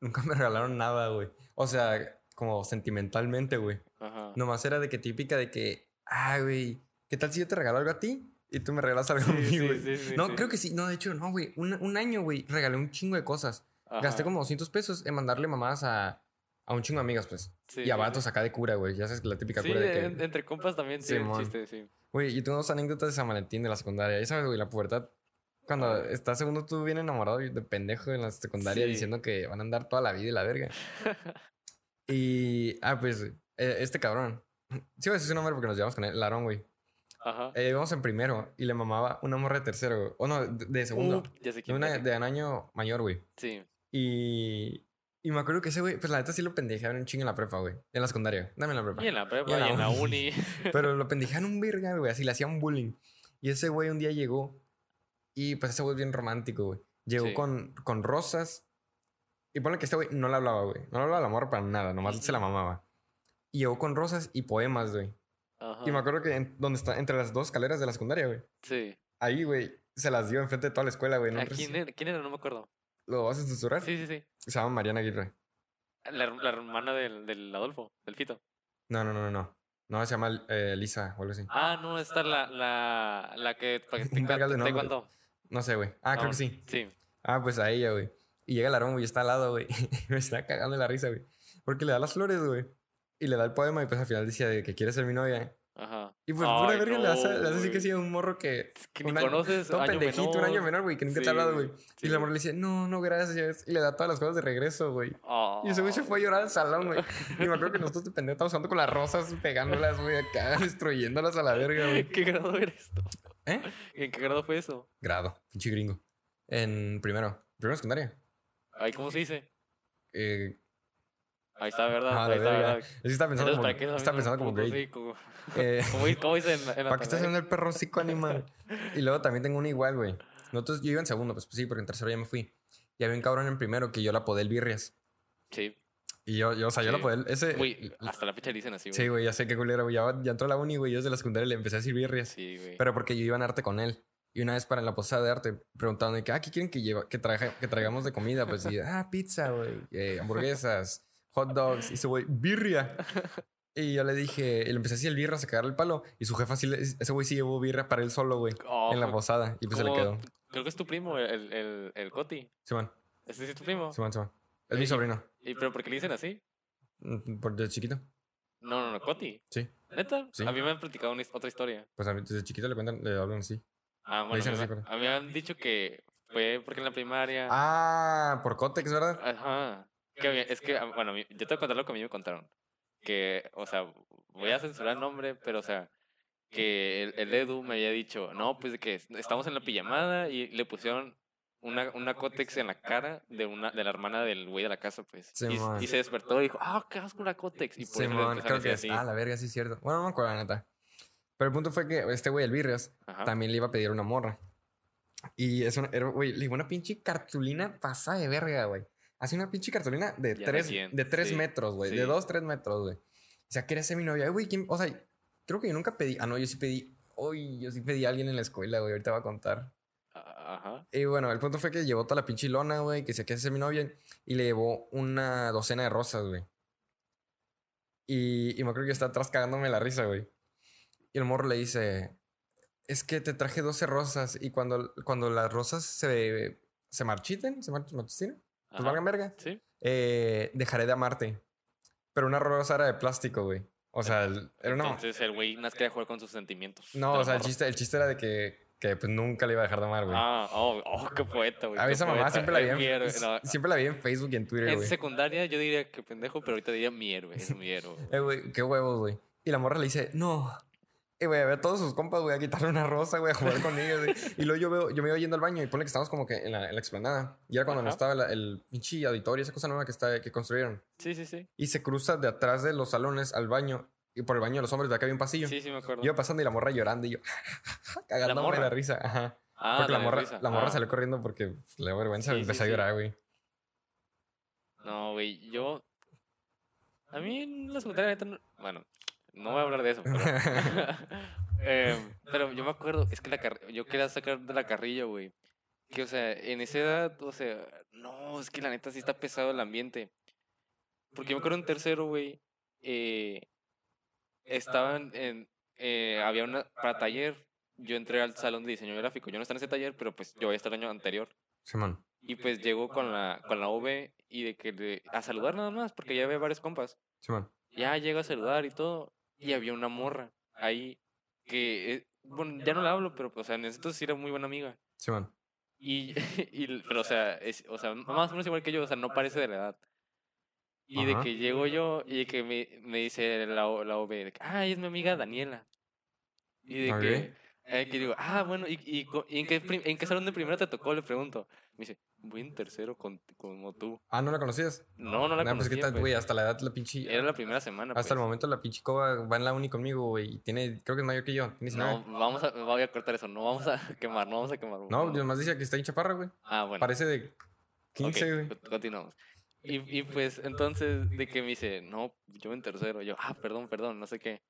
[SPEAKER 2] Nunca me regalaron nada, güey. O sea, como sentimentalmente, güey.
[SPEAKER 1] Ajá.
[SPEAKER 2] Nomás era de que típica de que. Ah, güey. ¿Qué tal si yo te regalo algo a ti? Y tú me regalas algo a mí, güey.
[SPEAKER 1] sí, sí,
[SPEAKER 2] no, creo que sí. No, de hecho, no, güey. Un, un año, güey, regalé un chingo de cosas. Gasté como 200 pesos en mandarle mamadas a, a un chingo de amigas, pues.
[SPEAKER 1] Sí,
[SPEAKER 2] y a vatos acá de cura, güey. Ya sabes que la típica cura de que.
[SPEAKER 1] en- entre compas también, sí, el chiste, sí.
[SPEAKER 2] Güey, y tengo dos anécdotas de San Valentín de la secundaria. Ya sabes, güey, la pubertad. Cuando estás segundo tú bien enamorado de pendejo en la secundaria
[SPEAKER 1] Sí.
[SPEAKER 2] diciendo que van a andar toda la vida y la verga. y, ah, pues, eh, este cabrón. Sí, voy a decir su nombre porque nos llevamos con él, Larón, güey.
[SPEAKER 1] Ajá.
[SPEAKER 2] Eh, íbamos en primero y le mamaba una morra de tercero, güey. O no, de, de segundo.
[SPEAKER 1] Uh, ya sé
[SPEAKER 2] de, una, de un año mayor, güey.
[SPEAKER 1] Sí.
[SPEAKER 2] Y, y me acuerdo que ese güey, pues la neta sí lo pendejeaban un chingo en la prepa, güey. En la secundaria. Dame en la prepa.
[SPEAKER 1] Y en la prepa,
[SPEAKER 2] Y en la
[SPEAKER 1] y en la
[SPEAKER 2] uni. Pero lo pendejaban un verga, güey. Así le hacían bullying. Y ese güey un día llegó. Y pues ese güey es bien romántico, güey. Llegó
[SPEAKER 1] Sí.
[SPEAKER 2] con, con rosas. Y pone que este güey no le hablaba, güey. No le hablaba al amor para nada. Nomás se la mamaba. Y llegó con rosas y poemas, güey.
[SPEAKER 1] Ajá.
[SPEAKER 2] Y me acuerdo que en- donde está, entre las dos escaleras de la secundaria, güey.
[SPEAKER 1] Sí.
[SPEAKER 2] Ahí, güey, se las dio enfrente de toda la escuela, güey. ¿no?
[SPEAKER 1] ¿A quién era? ¿Quién era? No me acuerdo.
[SPEAKER 2] ¿Lo vas a censurar?
[SPEAKER 1] Sí, sí, sí.
[SPEAKER 2] Se llama Mariana Aguirre.
[SPEAKER 1] La, la hermana del, del Adolfo, del Fito.
[SPEAKER 2] No, no, no, no, no. Se llama eh, Lisa o algo así.
[SPEAKER 1] Ah, no, esta es la, la, la que
[SPEAKER 2] de
[SPEAKER 1] te
[SPEAKER 2] nombre.
[SPEAKER 1] cuando.
[SPEAKER 2] No sé, güey. Ah, creo que sí.
[SPEAKER 1] Sí.
[SPEAKER 2] Ah, pues a ella, güey. Y llega el arón, güey, está al lado, güey. me está cagando la risa, güey. Porque le da las flores, güey. Y le da el poema y pues al final decía de que quiere ser mi novia.
[SPEAKER 1] Ajá.
[SPEAKER 2] Y pues pura verga le hace,
[SPEAKER 1] no,
[SPEAKER 2] le hace así que sí un morro que...
[SPEAKER 1] Es que ni
[SPEAKER 2] año-
[SPEAKER 1] conoces.
[SPEAKER 2] Todo
[SPEAKER 1] año
[SPEAKER 2] pendejito, un año
[SPEAKER 1] menor.
[SPEAKER 2] güey, que nunca te ha
[SPEAKER 1] Sí,
[SPEAKER 2] hablado, güey.
[SPEAKER 1] sí,
[SPEAKER 2] y el amor le dice, no, no, gracias. Y le da todas las cosas de regreso, güey. Y ese güey se fue a llorar al salón, güey. Y me acuerdo que nosotros de pendejo estábamos jugando con las rosas, pegándolas, güey, acá, destruyéndolas a la verga, güey.
[SPEAKER 1] ¿Qué grado?
[SPEAKER 2] ¿Eh?
[SPEAKER 1] ¿En qué grado fue eso?
[SPEAKER 2] Grado, pinche gringo. En primero, primero secundaria.
[SPEAKER 1] Ay, ¿cómo se dice?
[SPEAKER 2] Eh,
[SPEAKER 1] Ahí está, ¿verdad?
[SPEAKER 2] Ah,
[SPEAKER 1] Ahí está. ¿verdad?
[SPEAKER 2] es que estaba pensando
[SPEAKER 1] Entonces,
[SPEAKER 2] como,
[SPEAKER 1] ¿para qué
[SPEAKER 2] estaba pensando como
[SPEAKER 1] puto
[SPEAKER 2] grade.
[SPEAKER 1] sí, como-
[SPEAKER 2] Eh,
[SPEAKER 1] ¿Cómo, di- cómo dice en, en
[SPEAKER 2] ¿Para qué estás haciendo el perro psico animal? Y luego también tengo uno igual, güey. Nosotros, yo iba en segundo, pues, pues sí, porque en tercero ya me fui. Y había un cabrón en primero que yo la apodé el Birrias.
[SPEAKER 1] Sí.
[SPEAKER 2] Y yo, yo o sea, yo la
[SPEAKER 1] Sí.
[SPEAKER 2] el- ese.
[SPEAKER 1] Güey, hasta la fecha le dicen así, güey.
[SPEAKER 2] Sí, güey, ya sé qué culero, güey. Ya, ya entró a la uni, güey. Yo desde la secundaria le empecé a decir Birrias.
[SPEAKER 1] Sí, güey.
[SPEAKER 2] Pero porque yo iba en arte con él. Y una vez para la posada de arte preguntaron de que, ah, ¿qué quieren que, lleva, que, traje- que traigamos de comida? Pues y, ah, pizza, güey, eh, hamburguesas, hot dogs. Y ese güey, birria. Y yo le dije, y le empecé así el birra a sacar el palo. Y su jefa sí, le- ese güey sí llevó birra para él solo, güey,
[SPEAKER 1] Oh,
[SPEAKER 2] en la
[SPEAKER 1] fue-
[SPEAKER 2] posada. Y pues se le quedó.
[SPEAKER 1] Creo que es tu primo, el, el, el Coti.
[SPEAKER 2] Simón,
[SPEAKER 1] ¿Ese sí es tu primo?
[SPEAKER 2] Simón, Simón. Es mi sobrino.
[SPEAKER 1] ¿Y pero por qué le dicen así?
[SPEAKER 2] Mm, Por desde chiquito.
[SPEAKER 1] No, no, no, Coti.
[SPEAKER 2] Sí.
[SPEAKER 1] ¿Neta?
[SPEAKER 2] Sí.
[SPEAKER 1] A mí me han platicado una otra historia.
[SPEAKER 2] Pues a mí desde chiquito le cuentan, le hablan así.
[SPEAKER 1] Ah, bueno,
[SPEAKER 2] dicen
[SPEAKER 1] a mí,
[SPEAKER 2] así,
[SPEAKER 1] me- a mí me han dicho que fue porque en la primaria...
[SPEAKER 2] Ah, por Cotex, ¿verdad?
[SPEAKER 1] Ajá. Que es que, ah, bueno, yo te voy a contar lo que a mí me contaron. Que, o sea, voy a censurar el nombre, pero, o sea, que el, el Edu me había dicho, no, pues de que est- estamos en la pijamada y le pusieron una, una cótex en la cara de una de la hermana del güey de la casa, pues. Y-
[SPEAKER 2] Simón.
[SPEAKER 1] y, se despertó y dijo, ah, qué asco una cótex. Y por eso empezaron a
[SPEAKER 2] creo que
[SPEAKER 1] así.
[SPEAKER 2] Ah, la verga, sí es cierto. Bueno, no me acuerdo, la neta. Pero el punto fue que este güey, el Birrias,
[SPEAKER 1] Ajá.
[SPEAKER 2] también le iba a pedir una morra. Y es una, era, güey, le iba una pinche cartulina pasada de verga, güey. Así una pinche cartulina de
[SPEAKER 1] Ya
[SPEAKER 2] tres, de tres
[SPEAKER 1] sí,
[SPEAKER 2] metros, güey.
[SPEAKER 1] sí.
[SPEAKER 2] De dos, tres metros, güey. O sea, quería ser mi novia. Güey, ¿quién? O sea, creo que yo nunca pedí. Ah, no, yo sí pedí. Uy, yo sí pedí a alguien en la escuela, güey. Ahorita voy a contar.
[SPEAKER 1] Ajá.
[SPEAKER 2] Y bueno, el punto fue que llevó toda la pinche lona, güey, que se quería ser mi novia. Y le llevó una docena de rosas, güey. Y, y me acuerdo que estaba atrás cagándome la risa, güey. Y el morro le dice, es que te traje 12 rosas y cuando, cuando las rosas se, se marchiten, se mar- marchiten, pues valgan verga,
[SPEAKER 1] Sí.
[SPEAKER 2] eh, dejaré de amarte. Pero una rosa era de plástico, güey. O sea, el- era una...
[SPEAKER 1] Entonces el güey más quería jugar con sus sentimientos.
[SPEAKER 2] No, o sea, el chiste, el chiste era de que, que pues nunca le iba a dejar de amar, güey.
[SPEAKER 1] Ah, oh, oh, qué poeta, güey.
[SPEAKER 2] a mí esa mamá
[SPEAKER 1] poeta.
[SPEAKER 2] siempre la, vi en,
[SPEAKER 1] héroe. No,
[SPEAKER 2] siempre la vi en Facebook y en Twitter,
[SPEAKER 1] En
[SPEAKER 2] güey.
[SPEAKER 1] secundaria yo diría que pendejo, pero ahorita diría mi héroe, es mi héroe.
[SPEAKER 2] Eh, güey, qué huevos, güey. Y la morra le dice, no. Y, güey, a ver a todos sus compas, güey, a quitarle una rosa, güey, a jugar con ellos, güey. Y luego yo veo, yo me iba yendo al baño y pone que estamos como que en la, en la explanada. Y era cuando no
[SPEAKER 1] Ajá.
[SPEAKER 2] estaba la- el pinche auditorio, esa cosa nueva que, está, que construyeron.
[SPEAKER 1] Sí, sí, sí.
[SPEAKER 2] Y se cruza de atrás de los salones al baño. Y por el baño de los hombres de acá había un pasillo.
[SPEAKER 1] Sí, sí, me acuerdo.
[SPEAKER 2] Yo iba pasando y la morra llorando y yo, cagándome
[SPEAKER 1] morra?
[SPEAKER 2] de la risa. Ajá.
[SPEAKER 1] ah,
[SPEAKER 2] porque la, morra,
[SPEAKER 1] risa.
[SPEAKER 2] la morra
[SPEAKER 1] Ah.
[SPEAKER 2] salió corriendo porque le dio vergüenza
[SPEAKER 1] Sí,
[SPEAKER 2] y empezó
[SPEAKER 1] sí,
[SPEAKER 2] a llorar, güey.
[SPEAKER 1] No, güey, yo. A mí en la secundaria, neta, no- bueno, no voy a hablar de eso, pero. Em, pero yo me acuerdo, es que la car- yo quería sacar de la carrilla, güey. Que, o sea, en esa edad, o sea, no, es que la neta sí está pesado el ambiente. Porque yo me acuerdo en tercero, güey, eh, estaban en. eh, había una. Para taller, yo entré al salón de diseño gráfico. Yo no estaba en ese taller, pero pues yo voy a estar el año anterior.
[SPEAKER 2] Simón.
[SPEAKER 1] Y pues llegó con la, con la V y de que le- a saludar nada más, porque ya había varios compas.
[SPEAKER 2] Simón.
[SPEAKER 1] Ya llega a saludar y todo. Y había una morra ahí que, eh, bueno, ya no la hablo, pero, o sea, en ese entonces sí era muy buena amiga.
[SPEAKER 2] Simón.
[SPEAKER 1] Y, y pero, o sea, es, o sea, más o menos igual que yo, o sea, no parece de la edad. Y de
[SPEAKER 2] Ajá.
[SPEAKER 1] que llego yo y de que me, me dice la, la OB, de que, ay, es mi amiga Daniela. Y de
[SPEAKER 2] Ok.
[SPEAKER 1] que, eh, que digo, ah, bueno, ¿y, y, y en, qué, en qué salón de primero te tocó? Le pregunto. Me dice, voy en tercero con, como tú.
[SPEAKER 2] Ah, ¿no la conocías?
[SPEAKER 1] No, no la
[SPEAKER 2] Nah, pues qué
[SPEAKER 1] conocía,
[SPEAKER 2] tal,
[SPEAKER 1] pues.
[SPEAKER 2] güey, hasta la edad la pinche...
[SPEAKER 1] Era la primera semana,
[SPEAKER 2] Hasta el
[SPEAKER 1] pues.
[SPEAKER 2] momento la pinche coba va en la uni conmigo, güey. y Tiene, creo que es mayor que yo. Tiene 19.
[SPEAKER 1] No, vamos a, voy a cortar eso, no vamos a quemar, no vamos a quemar.
[SPEAKER 2] No, nomás dice que está en chaparra, güey.
[SPEAKER 1] Ah, bueno.
[SPEAKER 2] Parece de
[SPEAKER 1] Ok,
[SPEAKER 2] 15, güey.
[SPEAKER 1] co- continuamos. Y, y pues entonces de que me dice, no, yo en tercero, yo, ah, perdón, perdón, no sé qué.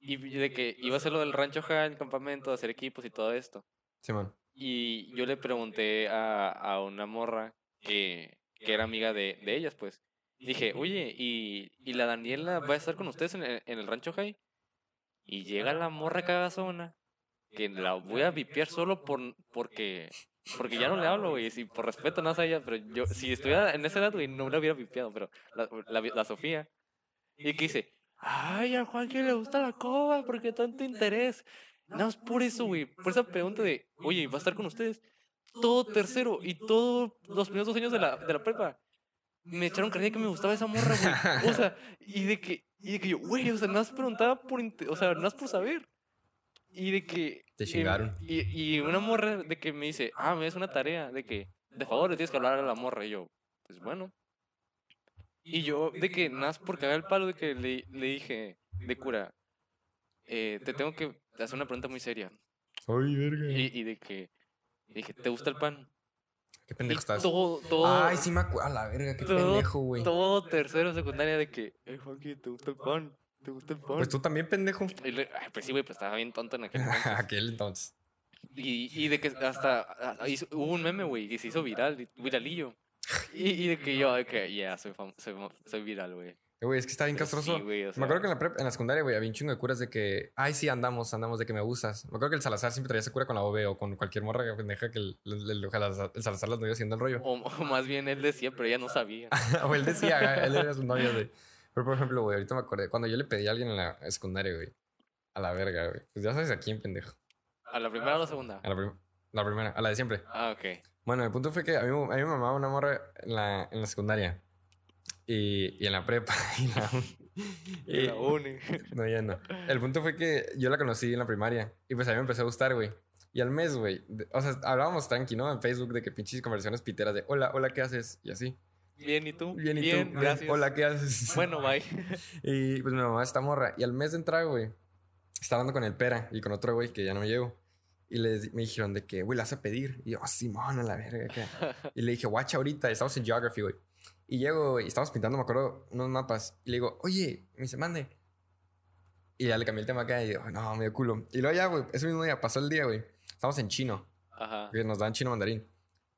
[SPEAKER 1] Y de que iba a hacer lo del rancho High, el campamento, hacer equipos y todo esto.
[SPEAKER 2] Simón.
[SPEAKER 1] Y yo le pregunté a, a una morra que, que era amiga de, de ellas, pues. Dije, oye, ¿y, ¿y la Daniela va a estar con ustedes en el, en el rancho High? Y llega la morra cagazona, que la voy a vipiar solo por, porque, porque ya no le hablo, güey, si por respeto no a ella, pero yo, si estuviera en esa edad, güey, no la hubiera vipiado, pero la, la, la Sofía. Y que dice, ay, a Juan que le gusta la coba, porque tanto interés. No, es por eso, güey, por esa pregunta de, oye, ¿va a estar con ustedes? Todo tercero y todos los primeros dos años de la, de la prepa. Me echaron carrilla que me gustaba esa morra, güey. O sea, y de que, y de que yo, güey, o sea, no has preguntado por, o sea, no has por saber. Y de que...
[SPEAKER 2] Te chingaron.
[SPEAKER 1] y, y una morra de que me dice, ah, me es una tarea, de que, de favor, le tienes que hablar a la morra. Y yo, pues bueno. Y yo, de que, nada por cagar el palo, de que le, le dije, de cura, eh, te tengo que hacer una pregunta muy seria.
[SPEAKER 2] Ay, verga.
[SPEAKER 1] Y, y de que, dije, ¿te gusta el pan?
[SPEAKER 2] Qué
[SPEAKER 1] Y
[SPEAKER 2] pendejo estás.
[SPEAKER 1] todo, todo,
[SPEAKER 2] Ay, sí me acuerdo. A la verga, qué
[SPEAKER 1] todo-
[SPEAKER 2] pendejo, güey.
[SPEAKER 1] todo tercero, secundaria, de que, eh, Juanqui, ¿te gusta el pan? ¿Te gusta el pan?
[SPEAKER 2] Pues tú también, pendejo.
[SPEAKER 1] Y le- ay, pues sí, güey, pues estaba bien tonto en aquel entonces.
[SPEAKER 2] Aquel entonces.
[SPEAKER 1] Y, y de que hasta ah, hizo- hubo un meme, güey, que se hizo viral, viralillo. Y, y de que yo, de que ya, soy, fam- soy, soy viral, güey.
[SPEAKER 2] Eh, Güey, es que está bien
[SPEAKER 1] Pero sí,
[SPEAKER 2] castroso.
[SPEAKER 1] güey, o
[SPEAKER 2] Me
[SPEAKER 1] sea,
[SPEAKER 2] acuerdo que en la, prep, en la secundaria, güey, había un chingo de curas de que, ay, sí, andamos, andamos, de que me gustas. Me acuerdo que el Salazar siempre traía esa cura con la OB o con cualquier morra pendeja que el, el, el- el- Salazar las dio haciendo el rollo.
[SPEAKER 1] O, o más bien él decía, pero ella no sabía.
[SPEAKER 2] o él decía, él era su novia, güey. Pero, por ejemplo, güey, ahorita me acordé, cuando yo le pedí a alguien en la secundaria, güey, a la verga, güey. Pues ya sabes a quién, pendejo.
[SPEAKER 1] ¿A la primera o la segunda?
[SPEAKER 2] A la, prim- la primera, a la de siempre.
[SPEAKER 1] Ah, ok.
[SPEAKER 2] Bueno, el punto fue que a mí, a mí me mamaba una morra en la, en la secundaria. Y, y en la prepa. Y la,
[SPEAKER 1] Y la uni.
[SPEAKER 2] No, ya no. El punto fue que yo la conocí en la primaria. Y pues a mí me empezó a gustar, güey. Y al mes, güey. O sea, hablábamos tranqui, ¿no? En Facebook de que pinches conversaciones piteras de hola, hola, ¿qué haces? Y así.
[SPEAKER 1] Bien, ¿y tú?
[SPEAKER 2] Bien, ¿y tú?
[SPEAKER 1] Bien, gracias.
[SPEAKER 2] Hola, ¿qué haces?
[SPEAKER 1] Bueno, bye.
[SPEAKER 2] Y pues mi mamá esta morra. Y al mes de entrar, güey, estaba hablando con el Pera y con otro güey que ya no me llevo. Y les, me dijeron de que, güey, la vas a pedir. Y yo, oh, Simón, a la verga. ¿qué?". Y le dije, watch ahorita. Estamos en Geography, güey. Y llego, y estamos pintando, me acuerdo, unos mapas. Y le digo, oye, me dice, mande. Y ya le cambié el tema acá y digo, no, medio culo. Y luego ya, güey, ese mismo día pasó el día, güey. Estamos en chino,
[SPEAKER 1] Ajá.
[SPEAKER 2] que nos dan chino mandarín.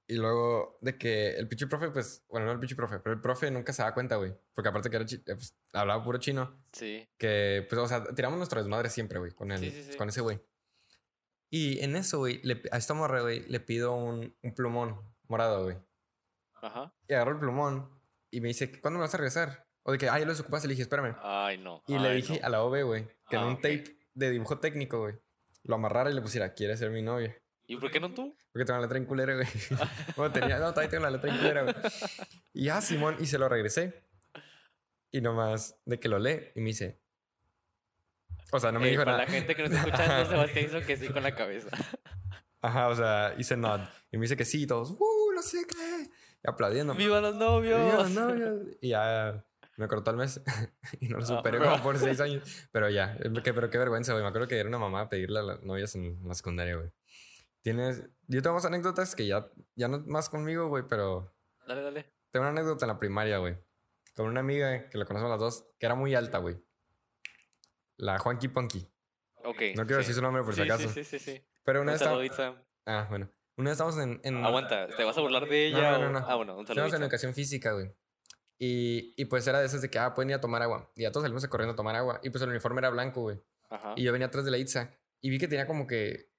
[SPEAKER 2] Y luego de que el pinche profe, pues, bueno, no el pinche profe, pero el profe nunca se da cuenta, güey. Porque aparte que era pues, hablaba puro chino,
[SPEAKER 1] Sí.
[SPEAKER 2] que, pues, o sea, tiramos nuestra desmadre siempre, güey, con, el,
[SPEAKER 1] Sí, sí, sí.
[SPEAKER 2] con ese güey. Y en eso, güey, le- a esta morra, güey, le pido un, un plumón morado, güey.
[SPEAKER 1] Ajá.
[SPEAKER 2] Y agarró el plumón y me dice, ¿cuándo me vas a regresar? O de que, ah, ya lo desocupas. Y le dije, espérame.
[SPEAKER 1] Ay, no.
[SPEAKER 2] Y le
[SPEAKER 1] ay,
[SPEAKER 2] dije
[SPEAKER 1] no.
[SPEAKER 2] a la OB, güey, que en
[SPEAKER 1] Ah,
[SPEAKER 2] un
[SPEAKER 1] ok.
[SPEAKER 2] tape de dibujo técnico, güey, lo amarrara y le pusiera, ¿quieres ser mi novia?
[SPEAKER 1] ¿Y por qué no tú?
[SPEAKER 2] Porque tengo la letra en culera, güey. bueno, tenía, no, todavía tengo la letra en culera, güey. Y ya, Simón, y se lo regresé. Y nomás de que lo lee y me dice. O sea, no me
[SPEAKER 1] Eh,
[SPEAKER 2] dijo
[SPEAKER 1] para
[SPEAKER 2] nada.
[SPEAKER 1] la gente que no está escuchando, Sebastián hizo que sí con la cabeza.
[SPEAKER 2] Ajá, o sea, hice nod. Y me dice que sí, y todos, ¡uh! No sé qué. Y aplaudiendo.
[SPEAKER 1] ¡Viva los novios!
[SPEAKER 2] Viva los novios. Y ya me cortó el mes. y no lo
[SPEAKER 1] Ah.
[SPEAKER 2] superé como por seis años. Pero ya, eh, pero qué vergüenza, güey. Me acuerdo que era una mamá pedirle a las novias en la secundaria, güey. Tienes. Yo tengo más anécdotas que ya, ya no más conmigo, güey, pero
[SPEAKER 1] Dale, dale.
[SPEAKER 2] tengo una anécdota en la primaria, güey. Con una amiga que la conocemos las dos, que era muy alta, güey. La Juanqui Punky.
[SPEAKER 1] Ok.
[SPEAKER 2] No quiero decir su nombre por si acaso.
[SPEAKER 1] Sí, sí, sí. sí.
[SPEAKER 2] Pero una
[SPEAKER 1] Un
[SPEAKER 2] vez. Ah, bueno. Una vez estamos en. en
[SPEAKER 1] Aguanta, ¿te vas a burlar de
[SPEAKER 2] No,
[SPEAKER 1] ella?
[SPEAKER 2] no,
[SPEAKER 1] o-
[SPEAKER 2] no, no.
[SPEAKER 1] Ah, bueno, un
[SPEAKER 2] Estábamos en educación física, güey. Y, y pues era de esas de que, ah, pueden ir a tomar agua. Y ya todos salimos corriendo a tomar agua. Y pues el uniforme era blanco, güey.
[SPEAKER 1] Ajá.
[SPEAKER 2] Y yo venía atrás de la Itza. Y vi que tenía como que.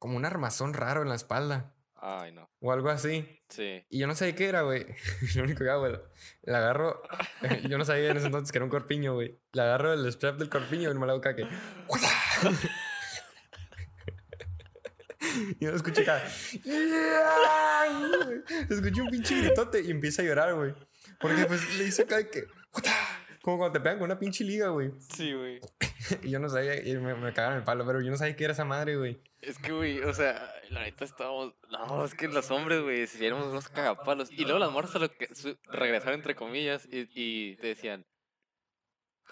[SPEAKER 2] Como un armazón raro en la espalda.
[SPEAKER 1] Ay, no.
[SPEAKER 2] o algo así.
[SPEAKER 1] Sí.
[SPEAKER 2] Y yo no sabía qué era, güey. Lo único que hago, güey, la agarro. yo no sabía en ese entonces que era un corpiño, güey. Le agarro el strap del corpiño y me la hago que. y yo escuché acá. Escuché un pinche gritote y empieza a llorar, güey. Porque pues le hice de que. Como cuando te pegan con una pinche liga, güey.
[SPEAKER 1] Sí, güey.
[SPEAKER 2] Y yo no sabía, y me, me cagaron el palo, pero yo no sabía qué era esa madre, güey.
[SPEAKER 1] Es que, güey, o sea, la neta estábamos. No, es que los hombres, güey, si éramos unos cagapalos. Y luego las morras lo que su- regresaron, entre comillas, y, y te decían.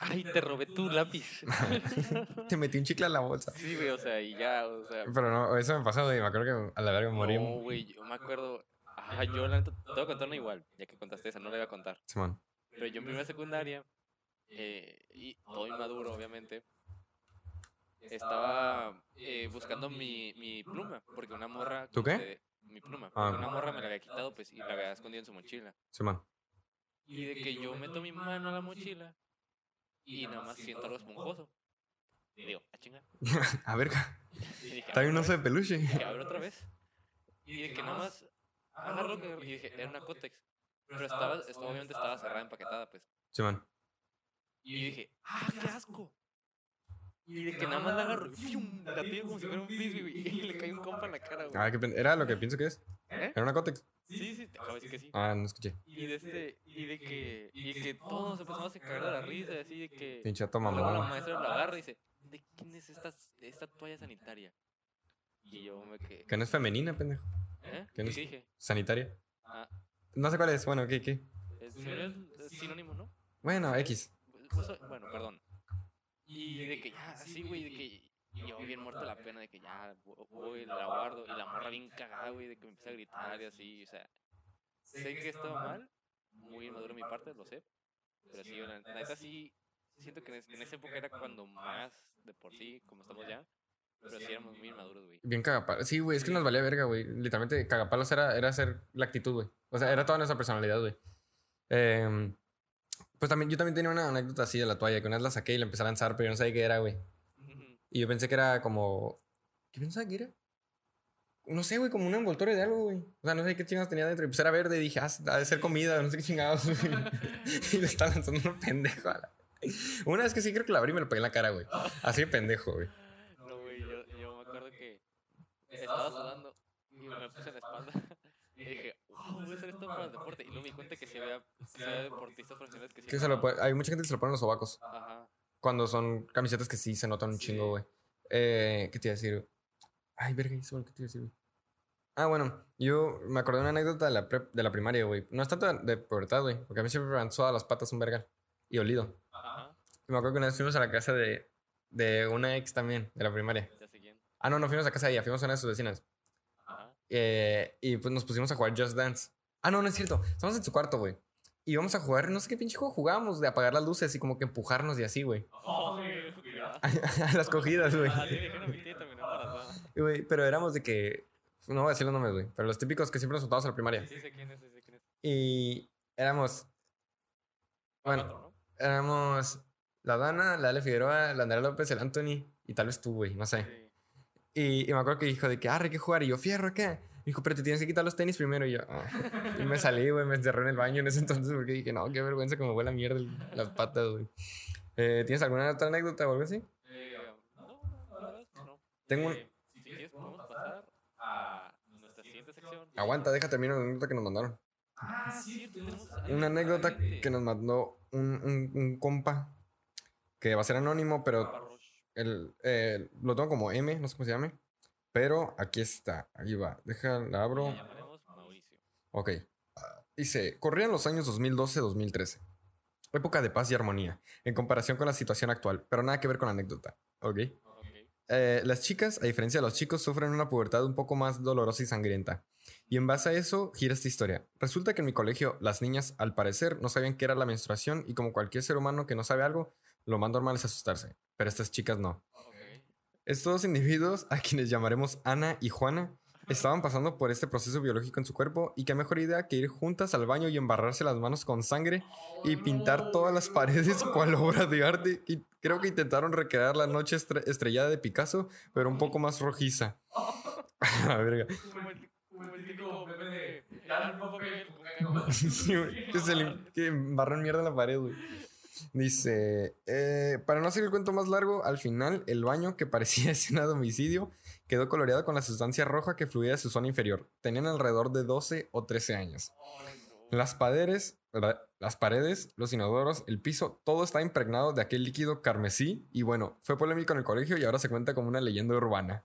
[SPEAKER 1] Ay, te robé tu lápiz.
[SPEAKER 2] Te metí un chicle a la bolsa.
[SPEAKER 1] sí, güey, o sea, y ya, o sea.
[SPEAKER 2] Pero no, eso me pasó, güey. Me acuerdo que a la verga morí.
[SPEAKER 1] No, güey, yo me acuerdo. Ajá, yo la neta, te voy a contar una igual, ya que contaste esa, no la iba a contar.
[SPEAKER 2] Simón.
[SPEAKER 1] Pero yo en primera secundaria, eh, y todo inmaduro, obviamente, estaba eh, buscando mi, mi pluma, porque una morra...
[SPEAKER 2] ¿Tu
[SPEAKER 1] como
[SPEAKER 2] qué?
[SPEAKER 1] se- mi pluma,
[SPEAKER 2] Ah.
[SPEAKER 1] una morra me la había quitado, pues, y la había escondido en su mochila.
[SPEAKER 2] Simón.
[SPEAKER 1] Y de que yo meto mi mano a la mochila, y nada más siento algo esponjoso. Y digo, ah, chinga.
[SPEAKER 2] A verga.
[SPEAKER 1] Y dije,
[SPEAKER 2] Trae
[SPEAKER 1] "A
[SPEAKER 2] un
[SPEAKER 1] ver,
[SPEAKER 2] oso de peluche.
[SPEAKER 1] dije, a ver otra vez. Y de que nada más agarro que y dije, era una Cotex. Pero estaba, estaba, obviamente estaba cerrada, empaquetada, pues.
[SPEAKER 2] Simón.
[SPEAKER 1] Y dije, ¡ah, qué asco! Y de que nada más la agarro, y ¡fium! la tiro como si fuera un frisbee, güey, y le cae un compa en la cara, güey.
[SPEAKER 2] Ah, qué Era lo que pienso que es.
[SPEAKER 1] ¿Eh?
[SPEAKER 2] Era una Cotex.
[SPEAKER 1] Sí, sí, te acabo de decir que sí.
[SPEAKER 2] Ah, no escuché.
[SPEAKER 1] Y de este, y de que, y de que todos empezamos a cagar de la risa, y así de que...
[SPEAKER 2] Pinche ato
[SPEAKER 1] Luego la maestra la agarra y dice, ¿de quién es esta, esta toalla sanitaria? Y yo me quedé,
[SPEAKER 2] Que no es femenina, pendejo.
[SPEAKER 1] ¿eh?
[SPEAKER 2] ¿Qué
[SPEAKER 1] ¿Qué
[SPEAKER 2] no es?
[SPEAKER 1] dije?
[SPEAKER 2] Sanitaria.
[SPEAKER 1] Ah,
[SPEAKER 2] No sé cuál es. Bueno, ¿qué, qué?
[SPEAKER 1] es, es sinónimo, ¿no?
[SPEAKER 2] Bueno, X.
[SPEAKER 1] Pues, bueno, perdón. Y de que ya, así, güey, de que yo bien muerto la pena de que ya vo- voy, la guardo y la morra bien cagada, güey, de que me empieza a gritar y así, o sea, sé que estaba mal, muy inmaduro de mi parte, lo sé, pero sí, la la neta sí, siento que en, es- en esa época era cuando más de por sí, como estamos ya, pero sí éramos muy inmaduros, güey.
[SPEAKER 2] Bien cagapalos. Sí, güey, es que nos valía verga, güey. Literalmente, cagapalos era, era hacer la actitud, güey. O sea, era toda nuestra personalidad, güey. Em, pues también, yo también tenía una anécdota así de la toalla, que una vez la saqué y la empecé a lanzar, pero yo no sabía qué era, güey. Y yo pensé que era como. ¿Qué pensaba que era? No sé, güey, como un envoltorio de algo, güey. O sea, no sé qué chingados tenía dentro. Y pues era verde y dije, ah, ha de ser comida, no sé qué chingados, güey. y le estaba lanzando un pendejo a la. Una vez que sí creo que la abrí y me lo pegué en la cara, güey. Así de pendejo, güey.
[SPEAKER 1] No, güey, yo, yo me acuerdo que estaba sudando y me puse en la espalda y dije, voy a hacer esto para el deporte. Y luego me di cuenta que si había, deportistas profesionales que sí.
[SPEAKER 2] Que se lo puede- Hay mucha gente que se lo pone en los sobacos.
[SPEAKER 1] Ajá.
[SPEAKER 2] Cuando son camisetas que sí se notan un
[SPEAKER 1] Sí.
[SPEAKER 2] chingo, güey. Eh, ¿Qué te iba a decir? Ay, verga. ¿qué te iba a decir? güey? Ah, bueno, yo me acordé de una anécdota de la, prep- de la primaria, güey. No es tanto de, pubertad, güey. Porque a mí siempre me han sudado las patas un vergal. Y olido.
[SPEAKER 1] Ajá.
[SPEAKER 2] Y me acuerdo que una vez fuimos a la casa de, de una ex también, de la primaria. Ah, no, no fuimos a casa de ella, fuimos a una de sus vecinas.
[SPEAKER 1] Ajá.
[SPEAKER 2] Eh, y pues nos pusimos a jugar Just Dance. Ah, no, no es cierto. Estamos en su cuarto, güey. Y íbamos a jugar, no sé qué pinche juego jugábamos, de apagar las luces y como que empujarnos y así, güey.
[SPEAKER 1] Oh,
[SPEAKER 2] a las cogidas, güey.
[SPEAKER 1] Ah, a
[SPEAKER 2] güey, pero éramos de que. No voy a decir los nombres, güey. Pero los típicos que siempre nos juntamos en la primaria.
[SPEAKER 1] Sí, sí sé quién es, sí sé quién es.
[SPEAKER 2] Y éramos. Bueno, éramos la Dana, la Ale Figueroa, la Andrea López, el Anthony y tal vez tú, güey, no sé.
[SPEAKER 1] Sí.
[SPEAKER 2] Y, me acuerdo que dijo de que, ah, hay que jugar. Y yo, fierro, ¿qué? Dijo, pero te tienes que quitar los tenis primero. Y yo, ah. Y me salí, güey, me encerré en el baño en ese entonces porque dije, no, qué vergüenza, como huele a mierda las patas, güey. Eh, ¿Tienes alguna otra anécdota o algo así?
[SPEAKER 1] Eh, no, no, la que no.
[SPEAKER 2] Tengo un-
[SPEAKER 1] Si quieres, podemos pasar a nuestra siguiente sección.
[SPEAKER 2] Aguanta, deja terminar una anécdota que nos mandaron.
[SPEAKER 1] Ah, sí,
[SPEAKER 2] Una anécdota que nos mandó un, un, un compa que va a ser anónimo, pero. El, eh, lo tengo como M, no sé cómo se llame. Pero aquí está, ahí va. Deja, la abro. Ok. Ah, Dice, corrían los años 2012-2013. Época de paz y armonía, en comparación con la situación actual, pero nada que ver con la anécdota. Ok.
[SPEAKER 1] Ok.
[SPEAKER 2] Eh, las chicas, a diferencia de los chicos, sufren una pubertad un poco más dolorosa y sangrienta. Y en base a eso gira esta historia. Resulta que en mi colegio las niñas, al parecer, no sabían qué era la menstruación y como cualquier ser humano que no sabe algo, lo más normal es asustarse. Pero estas chicas no. Estos dos individuos, a quienes llamaremos Ana y Juana, estaban pasando por este proceso biológico en su cuerpo y qué mejor idea que ir juntas al baño y embarrarse las manos con sangre y pintar todas las paredes cual obra de arte. Y creo que intentaron recrear la noche estre- estrellada de Picasso, pero un poco más rojiza. A verga. Que se le que embarró en mierda la pared, güey. Dice, eh, para no hacer el cuento más largo, al final el baño que parecía escena de homicidio quedó coloreado con la sustancia roja que fluía de su zona inferior. Tenían alrededor de 12 o 13 años. Las paredes, las paredes, los inodoros, el piso, todo está impregnado de aquel líquido carmesí y bueno, fue polémico en el colegio y ahora se cuenta como una leyenda urbana.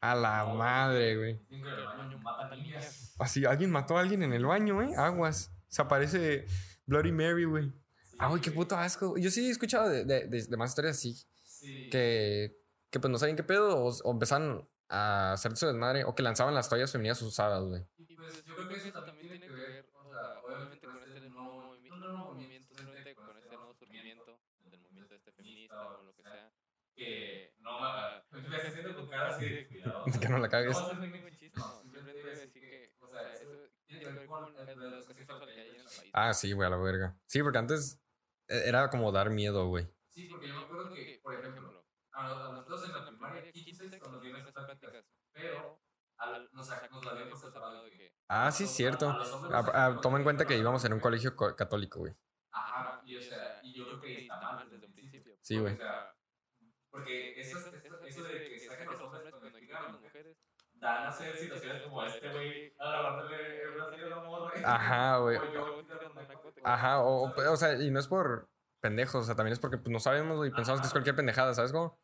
[SPEAKER 2] A la madre, güey. Así, alguien mató a alguien en el baño, ¿eh? Aguas. Se aparece Bloody Mary, güey. Ah, güey, qué puto asco. Yo sí he escuchado de, de- de- de más historias así.
[SPEAKER 3] Sí.
[SPEAKER 2] Que, que pues no saben qué pedo o, o empezaron a hacer su desmadre o que lanzaban las toallas femeninas usadas, güey.
[SPEAKER 3] Y pues yo creo que eso también tiene que ver, o sea, obviamente con este nuevo movimiento, no nuevo movimiento, simplemente con este nuevo surgimiento del movimiento este feminista o lo que sea, que no me haciendo con cara así de cuidado.
[SPEAKER 2] Que no la cagues.
[SPEAKER 1] No, no es ningún chiste,
[SPEAKER 3] No,
[SPEAKER 1] no. Simplemente voy a decir que,
[SPEAKER 3] o sea, eso
[SPEAKER 1] tiene que ver con la educación sexual que hay en el país.
[SPEAKER 2] Ah, sí, güey, a la verga. Sí, porque antes era como dar miedo, güey.
[SPEAKER 3] Sí, porque yo me acuerdo que, por ejemplo, a a nosotros en la primaria, 15 cuando dieron esas prácticas, pero al- nos, nos lo habían por separado de que...
[SPEAKER 2] Ah, sí, es cierto.
[SPEAKER 3] a
[SPEAKER 2] Ah,
[SPEAKER 3] nos
[SPEAKER 2] ah, toma en cuenta que
[SPEAKER 3] la
[SPEAKER 2] íbamos en un colegio co- católico, güey.
[SPEAKER 3] Ajá, y o sea, y yo creo que está mal
[SPEAKER 1] desde un principio.
[SPEAKER 2] Sí, güey.
[SPEAKER 3] O sea, porque eso,
[SPEAKER 1] Eso,
[SPEAKER 3] eso, de que saquen los hombres cuando
[SPEAKER 1] cuando
[SPEAKER 3] dan a hacer situaciones como este güey, agarrándole el brazo de la morra.
[SPEAKER 2] Ajá, güey. Ajá, o, o, o sea, y no es por pendejos, o sea, también es porque pues, no sabemos, güey, pensamos que es cualquier pendejada, ¿sabes cómo?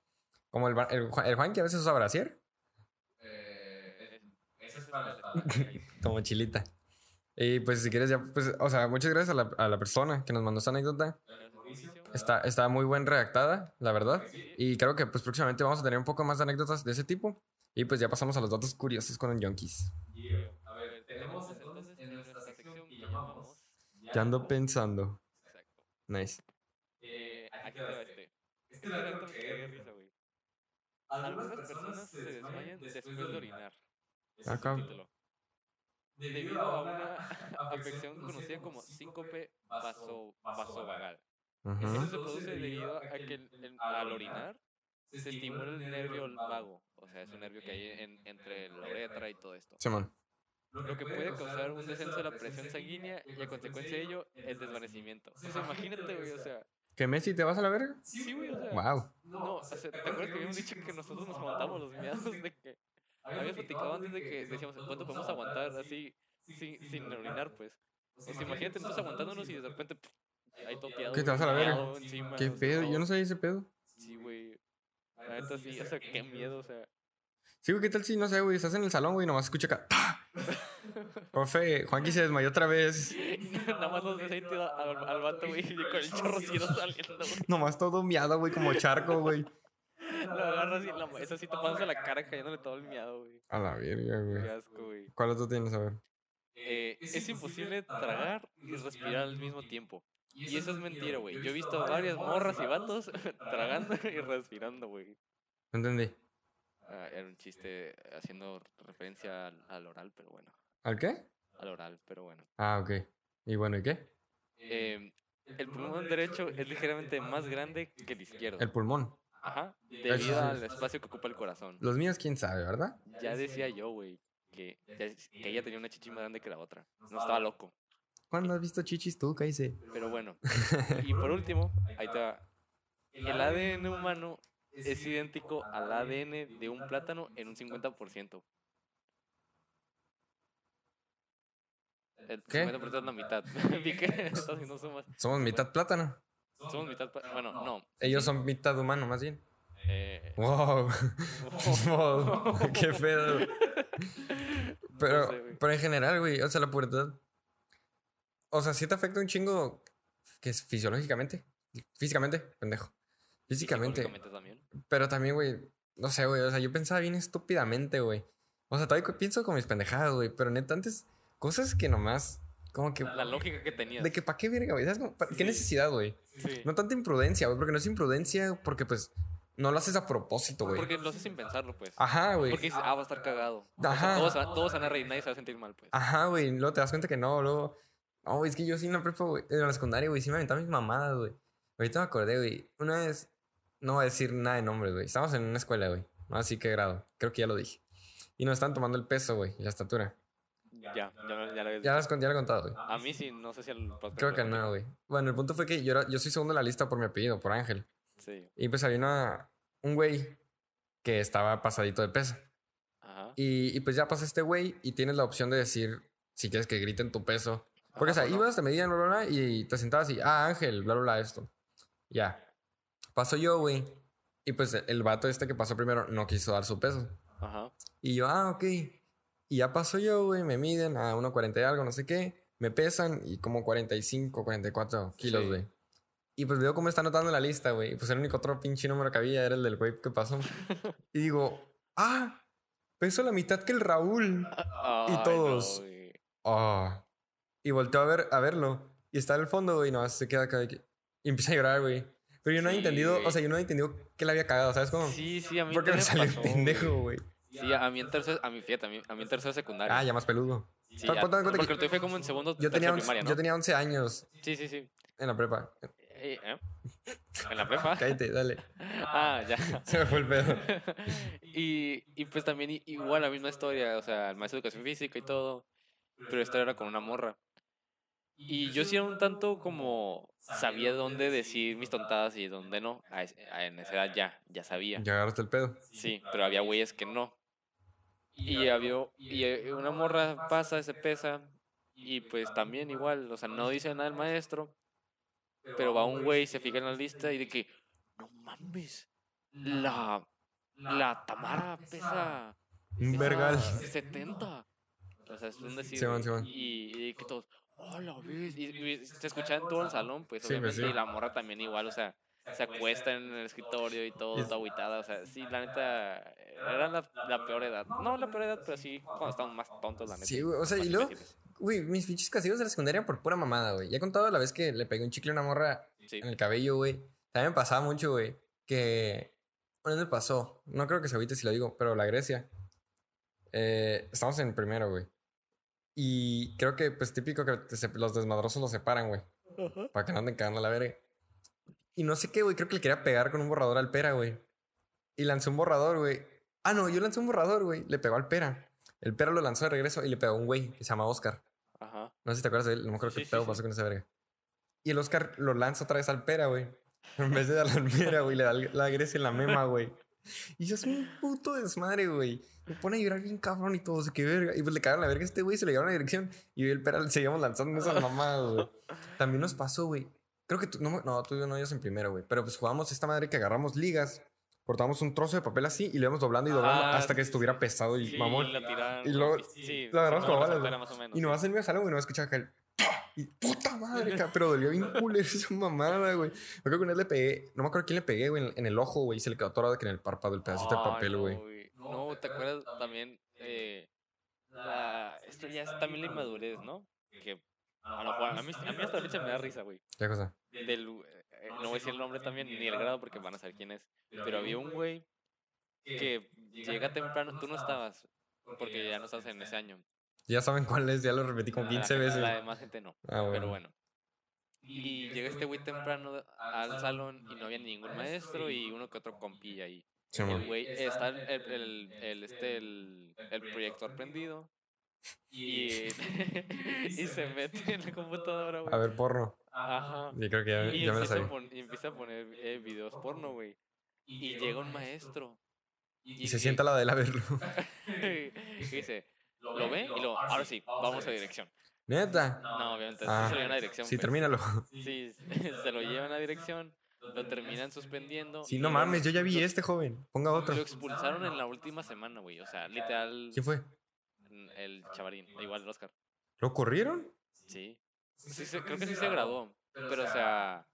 [SPEAKER 2] Como el, el, Juan- el Juan que a veces usa brasier,
[SPEAKER 3] Eh, Eso es para la espada.
[SPEAKER 2] como chilita. Y pues si quieres ya, pues, o sea, muchas gracias a la, a la persona que nos mandó esta anécdota.
[SPEAKER 3] Mauricio,
[SPEAKER 2] Está, está muy buen redactada, la verdad. Y creo que pues próximamente vamos a tener un poco más de anécdotas de ese tipo. Y pues ya pasamos a los datos curiosos con el Yonkis.
[SPEAKER 3] Yeah. A ver, tenemos entonces en nuestra sección que llamamos.
[SPEAKER 2] Ya ando pensando.
[SPEAKER 1] Exacto.
[SPEAKER 2] Nice.
[SPEAKER 3] Eh, aquí este.
[SPEAKER 1] este.
[SPEAKER 3] Este
[SPEAKER 1] Este
[SPEAKER 3] dato
[SPEAKER 1] dato
[SPEAKER 3] me cagué
[SPEAKER 1] cagué
[SPEAKER 3] de
[SPEAKER 1] de
[SPEAKER 3] risa,
[SPEAKER 1] güey.
[SPEAKER 3] Algunas personas se desmayan después de orinar. Es el
[SPEAKER 2] Acá.
[SPEAKER 3] Debido a una
[SPEAKER 1] afección conocida como síncope vaso, vasovagal. Esto se produce debido a que el- el- al orinar se estimula el nervio vago. O sea, es un nervio que hay en- entre la uretra y todo esto.
[SPEAKER 2] Simón.
[SPEAKER 1] Lo que puede causar un descenso de la presión sanguínea y a consecuencia de ello el desvanecimiento. O sea, imagínate, güey, o sea.
[SPEAKER 2] ¿Que Messi te vas a la verga?
[SPEAKER 1] Sí, güey, o sea.
[SPEAKER 2] Wow.
[SPEAKER 1] No, o sea, ¿te acuerdas que habíamos dicho que nosotros nos aguantamos los miados de que habíamos platicado antes de que decíamos cuánto podemos aguantar así sin, sin orinar, pues? O sea, imagínate entonces aguantándonos y de repente ahí topeado.
[SPEAKER 2] ¿Qué te vas a la verga? ¿Qué pedo? Yo no sabía ese pedo.
[SPEAKER 1] Güey. La neta sí, o sea, qué miedo, o sea.
[SPEAKER 2] Sí, güey, ¿qué tal si, no sé, güey, estás en el salón, güey, nomás escucha acá. Profe, Juanqui se desmayó otra vez.
[SPEAKER 1] Nada más ahí tirado al, al vato, güey, y con el chorrociero saliendo, güey.
[SPEAKER 2] Nomás todo miado, güey, como charco, güey.
[SPEAKER 1] Lo agarras y la, eso sí tapándose la cara, cayéndole todo el miado, güey.
[SPEAKER 2] A la verga,
[SPEAKER 1] Qué
[SPEAKER 2] güey.
[SPEAKER 1] asco, güey.
[SPEAKER 2] ¿Cuál otro tienes? A ver.
[SPEAKER 1] Eh, es imposible tragar y respirar al mismo tiempo. Y eso es mentira, güey. Yo he visto varias morras y vatos tragando y respirando, güey.
[SPEAKER 2] No entendí.
[SPEAKER 1] Ah, era un chiste haciendo referencia al, al oral, pero bueno.
[SPEAKER 2] ¿Al qué?
[SPEAKER 1] Al oral, pero bueno.
[SPEAKER 2] Ah, ok. Y bueno, ¿y qué?
[SPEAKER 1] Eh, el pulmón derecho es ligeramente más grande que el izquierdo.
[SPEAKER 2] El pulmón.
[SPEAKER 1] Ajá.
[SPEAKER 2] sí.
[SPEAKER 1] Debido al espacio que ocupa el corazón.
[SPEAKER 2] Los míos, quién sabe, ¿verdad?
[SPEAKER 1] Ya decía yo, güey, que, que ella tenía una chichi más grande que la otra. No estaba loco.
[SPEAKER 2] ¿Cuándo has visto chichis tú, Kaise?
[SPEAKER 1] Pero bueno. Y por último, ahí está. El ADN humano es idéntico al ADN de un plátano en un 50%. El
[SPEAKER 2] ¿Qué?
[SPEAKER 1] 50% es la mitad.
[SPEAKER 2] Somos mitad plátano.
[SPEAKER 1] Somos mitad. pa- Bueno, no.
[SPEAKER 2] Ellos son mitad humano, más bien.
[SPEAKER 1] Eh,
[SPEAKER 2] Wow. wow. Qué pedo. Pero,
[SPEAKER 1] No sé, güey.
[SPEAKER 2] pero en general, güey, o sea, la pubertad. O sea, sí te afecta un chingo que es fisiológicamente. Físicamente, pendejo. Físicamente.
[SPEAKER 1] también.
[SPEAKER 2] Pero también, güey, no sé, güey, o sea, yo pensaba bien estúpidamente, güey. O sea, todavía pienso con mis pendejadas, güey, pero neta, antes, cosas que nomás, como que...
[SPEAKER 1] La lógica que tenías.
[SPEAKER 2] De que, ¿para qué verga, güey? ¿Sabes cómo? ¿Pa- ¿Qué
[SPEAKER 1] Sí.
[SPEAKER 2] necesidad, güey?
[SPEAKER 1] Sí.
[SPEAKER 2] No tanta imprudencia, güey, porque no es imprudencia, porque pues no lo haces a propósito, güey.
[SPEAKER 1] Porque lo haces sin pensarlo, pues.
[SPEAKER 2] Ajá, güey.
[SPEAKER 1] Porque dices, ah, va a estar cagado. O sea,
[SPEAKER 2] Ajá.
[SPEAKER 1] todos, todos van a reír, nadie se va a sentir mal, pues.
[SPEAKER 2] Ajá, güey. Luego te das cuenta que no, luego. No, güey, es que yo sí en la prepa, güey. En la secundaria, güey, sí me aventaba mis mamadas, güey. Ahorita me acordé, güey. Una vez. No voy a decir nada de nombres, güey. Estábamos en una escuela, güey. Así que grado. Creo que ya lo dije. Y nos están tomando el peso, güey, y la estatura.
[SPEAKER 1] Ya, ya, lo- ya lo
[SPEAKER 2] Ya las ya lo he contado, güey.
[SPEAKER 1] A mí sí, no sé si al podcast.
[SPEAKER 2] Creo que no, güey. Bueno, el punto fue que yo, era- yo soy segundo en la lista por mi apellido, por Ángel.
[SPEAKER 1] Sí.
[SPEAKER 2] Y pues había una, un güey que estaba pasadito de peso.
[SPEAKER 1] Ajá.
[SPEAKER 2] Y, y pues ya pasa este güey y tienes la opción de decir si quieres que griten tu peso. Porque, o sea, ibas, te medían, bla, bla, bla, y te sentabas y, ah, Ángel, bla, bla, bla, esto. Ya. Paso yo, güey. Y pues el vato este que pasó primero no quiso dar su peso.
[SPEAKER 1] Ajá.
[SPEAKER 2] Y yo, ah, ok. Y ya paso yo, güey, me miden a 1.40 y algo, no sé qué. Me pesan y como 45, 44 kilos,
[SPEAKER 1] Sí.
[SPEAKER 2] güey. Y pues veo cómo está anotando la lista, güey. Y pues el único otro pinche número que había era el del güey que pasó. y digo, ah, peso la mitad que el Raúl.
[SPEAKER 1] Ay, no,
[SPEAKER 2] todos. Ah. Y volteó a, ver, a verlo. Y está en el fondo, güey, no, se queda acá. Y empieza a llorar, güey. Pero yo no
[SPEAKER 1] Sí,
[SPEAKER 2] entendido,
[SPEAKER 1] güey.
[SPEAKER 2] o sea, yo no había entendido que le había cagado, ¿sabes cómo?
[SPEAKER 1] Sí, sí, a mí
[SPEAKER 2] Porque me salió
[SPEAKER 1] pasó,
[SPEAKER 2] pendejo, güey.
[SPEAKER 1] Sí, a mí en tercero, a mi fíjate, a mí, a mí en tercero de secundaria.
[SPEAKER 2] Ah, ya más peludo.
[SPEAKER 1] Sí, ya, porque
[SPEAKER 2] que
[SPEAKER 1] el tuyo fue como en segundo,
[SPEAKER 2] Yo tenía, once-
[SPEAKER 1] primaria, ¿no?
[SPEAKER 2] yo tenía 11 años
[SPEAKER 1] Sí, sí, sí.
[SPEAKER 2] en la prepa.
[SPEAKER 1] Eh, ¿eh? En la prepa.
[SPEAKER 2] Cállate, dale.
[SPEAKER 1] ah, ya.
[SPEAKER 2] Se me fue el pedo.
[SPEAKER 1] y, y pues también igual la misma historia, o sea, el maestro de educación física y todo, pero esta era con una morra. Y yo sí era un tanto como sabía dónde decir mis tontadas y dónde no. A es- a- en esa edad ya, ya sabía.
[SPEAKER 2] Ya agarraste el pedo.
[SPEAKER 1] Sí, pero había güeyes que no. Y había y una morra pasa, se pesa y pues también igual, o sea, no dice nada el maestro, pero va un güey, se fija en la lista y de que no mames, la la Tamara pesa
[SPEAKER 2] Un vergal.
[SPEAKER 1] 70. O sea, es un decir.
[SPEAKER 2] Simón, Simón.
[SPEAKER 1] Y, y que todos, oh, la ves. Y, y se escuchaba en todo el salón, pues
[SPEAKER 2] Sí, pues,
[SPEAKER 1] obviamente.
[SPEAKER 2] sí.
[SPEAKER 1] Y la morra también igual, o sea, se acuesta en el escritorio y todo,
[SPEAKER 2] Y es-
[SPEAKER 1] toda agüitada. O sea, sí, la neta, era la, la peor edad. No la peor edad, pero sí, cuando estábamos más tontos, la neta.
[SPEAKER 2] Sí, güey, o sea, y luego-. Uy, mis pinches castigos de la secundaria por pura mamada, güey. Ya he contado la vez que le pegué un chicle a una morra
[SPEAKER 1] Sí.
[SPEAKER 2] en el cabello, güey. También me pasaba mucho, güey, que... Una vez me pasó, no creo que se agüite si lo digo, pero la Grecia. Eh, estamos en primero, güey. Y creo que, pues, típico que se- los desmadrosos los separan, güey. Para que no anden cagando a la verga. Y no sé qué, güey, creo que le quería pegar con un borrador al pera, güey. Y lancé un borrador, güey. Ah, no, yo lancé un borrador, güey. Le pegó al pera. El pera lo lanzó de regreso y le pegó a un güey que se llama Oscar.
[SPEAKER 1] Ajá.
[SPEAKER 2] No sé si te acuerdas de él, no me acuerdo
[SPEAKER 1] Sí,
[SPEAKER 2] qué
[SPEAKER 1] sí,
[SPEAKER 2] pedo
[SPEAKER 1] sí.
[SPEAKER 2] pasó con esa verga. Y el Oscar lo lanza otra vez al pera, güey. En vez de darle al pera, güey, le da la Grecia en la mema, güey. Y yo es un puto desmadre, güey. Me pone a llorar bien cabrón y todo, o sea, qué verga. Y pues le cagaron la verga a este güey, se le llevaron a la dirección. Y yo el pera le seguíamos lanzando esas mamadas, güey. También nos pasó, güey. Creo que tú, no, no, tú y yo no ibas en primero, güey. Pero pues jugamos esta madre que agarramos ligas, cortamos un trozo de papel así y le íbamos doblando y doblando
[SPEAKER 1] Ah,
[SPEAKER 2] hasta que estuviera pesado y
[SPEAKER 1] Sí,
[SPEAKER 2] mamón.
[SPEAKER 1] la tiraron.
[SPEAKER 2] Y luego
[SPEAKER 1] sí,
[SPEAKER 2] la agarramos
[SPEAKER 1] más o menos,
[SPEAKER 2] Y nomás en mi salón, güey, no escuchaba que Y puta madre, pero dolió bien cool esa mamada, güey. Yo creo que una vez le pegué, no me acuerdo quién le pegué, güey, en, en el ojo, güey, y se le quedó atorado que en el párpado el pedacito de papel,
[SPEAKER 1] no,
[SPEAKER 2] güey.
[SPEAKER 1] No, ¿te acuerdas también? Eh, la, esto ya es también la inmadurez, ¿no? Que a, lo mejor- a, mí, a mí hasta la fecha me da risa, güey.
[SPEAKER 2] ¿Qué cosa?
[SPEAKER 1] Del, eh, no voy a decir el nombre también, ni el grado, porque van a saber quién es. Pero había un güey que llega temprano, tú no estabas, porque ya no estabas en ese año.
[SPEAKER 2] Ya saben cuál es, ya lo repetí como
[SPEAKER 1] La-
[SPEAKER 2] 15
[SPEAKER 1] la-
[SPEAKER 2] veces.
[SPEAKER 1] La demás gente no.
[SPEAKER 2] Ah,
[SPEAKER 1] Pero
[SPEAKER 2] bueno.
[SPEAKER 1] bueno. Y llega este güey temprano al salón y no había ningún maestro y uno que otro compilla ahí.
[SPEAKER 2] Sí,
[SPEAKER 1] El güey está el, el, el, el, este, el, el proyector prendido y, y se mete en la computadora, güey.
[SPEAKER 2] A ver, porno.
[SPEAKER 1] Ajá.
[SPEAKER 2] Yo creo que ya,
[SPEAKER 1] Y
[SPEAKER 2] ya me lo sabía.
[SPEAKER 1] pon- y empieza a poner eh, videos porno, güey. Y llega un maestro.
[SPEAKER 2] Y se sienta la de él a verlo.
[SPEAKER 1] y dice, lo ve y lo, ahora sí, vamos a dirección.
[SPEAKER 2] Neta.
[SPEAKER 1] No, obviamente,
[SPEAKER 2] Ah,
[SPEAKER 1] sí se lo llevan a dirección.
[SPEAKER 2] Sí,
[SPEAKER 1] pues.
[SPEAKER 2] termínalo.
[SPEAKER 1] Sí, se lo llevan a dirección, lo terminan suspendiendo.
[SPEAKER 2] Sí, no
[SPEAKER 1] lo-
[SPEAKER 2] mames, yo ya vi
[SPEAKER 1] lo-
[SPEAKER 2] este joven. Ponga otro.
[SPEAKER 1] Lo expulsaron en la última semana, güey. O sea, literal,
[SPEAKER 2] ¿Quién fue?
[SPEAKER 1] el chavarín, igual el Oscar.
[SPEAKER 2] ¿Lo corrieron?
[SPEAKER 1] Sí. Sí, se- creo que sí se graduó. Pero, o sea.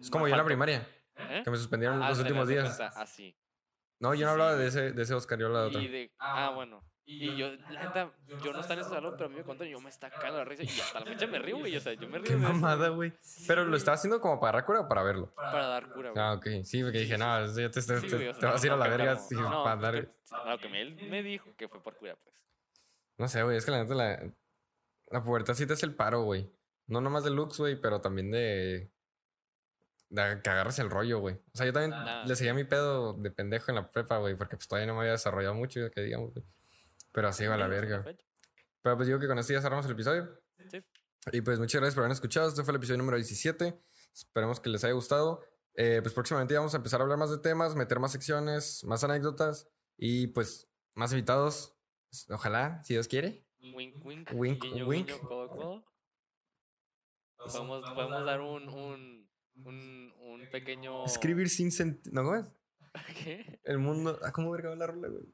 [SPEAKER 2] Es como yo en la primaria,
[SPEAKER 1] ¿Eh?
[SPEAKER 2] que me suspendieron
[SPEAKER 1] Ah,
[SPEAKER 2] los últimos días.
[SPEAKER 1] Así.
[SPEAKER 2] No, yo no hablaba de ese, de ese Oscar, yo hablaba de otro.
[SPEAKER 1] Y de. Ah, bueno. Y yo, la neta, yo no estaba en ese salón, pero a mí me contan y yo me está cagando la risa. Y hasta la fecha me río, güey. O sea, yo me río
[SPEAKER 2] Qué mamada, güey. Pero lo estaba haciendo como para cura o para verlo.
[SPEAKER 1] para dar cura, güey.
[SPEAKER 2] Ah, ok. Sí, porque dije, no, ya te, te-
[SPEAKER 1] Sí,
[SPEAKER 2] te-
[SPEAKER 1] güey, o sea,
[SPEAKER 2] te vas a ir a
[SPEAKER 1] no,
[SPEAKER 2] la verga sí,
[SPEAKER 1] No,
[SPEAKER 2] para andar.
[SPEAKER 1] no, que me- él me dijo que fue por cura, pues.
[SPEAKER 2] No sé, güey, es que la neta la, la pubertad sí te hace el paro, güey. No nomás de looks, güey, pero también de, de que agarres el rollo, güey. O sea, yo también
[SPEAKER 1] Nah.
[SPEAKER 2] le seguía mi pedo de pendejo en la prepa, güey, porque pues todavía no me había desarrollado mucho, que digamos, güey. Pero así iba a la verga. Pero pues digo que con esto ya cerramos el episodio.
[SPEAKER 1] Sí.
[SPEAKER 2] Y pues muchas gracias por habernos escuchado. Este fue el episodio número 17. Esperemos que les haya gustado. Eh, pues próximamente vamos a empezar a hablar más de temas, meter más secciones, más anécdotas y pues más invitados. Ojalá, si Dios quiere.
[SPEAKER 1] Wink, wink.
[SPEAKER 2] Wink,
[SPEAKER 1] guiño,
[SPEAKER 2] wink.
[SPEAKER 1] guiño, codo, codo. Podemos, podemos dar un, un, un, un pequeño...
[SPEAKER 2] Escribir sin sentido. ¿No cómo es?
[SPEAKER 1] ¿Qué?
[SPEAKER 2] El mundo. Ah, ¿Cómo verga va la rola, güey?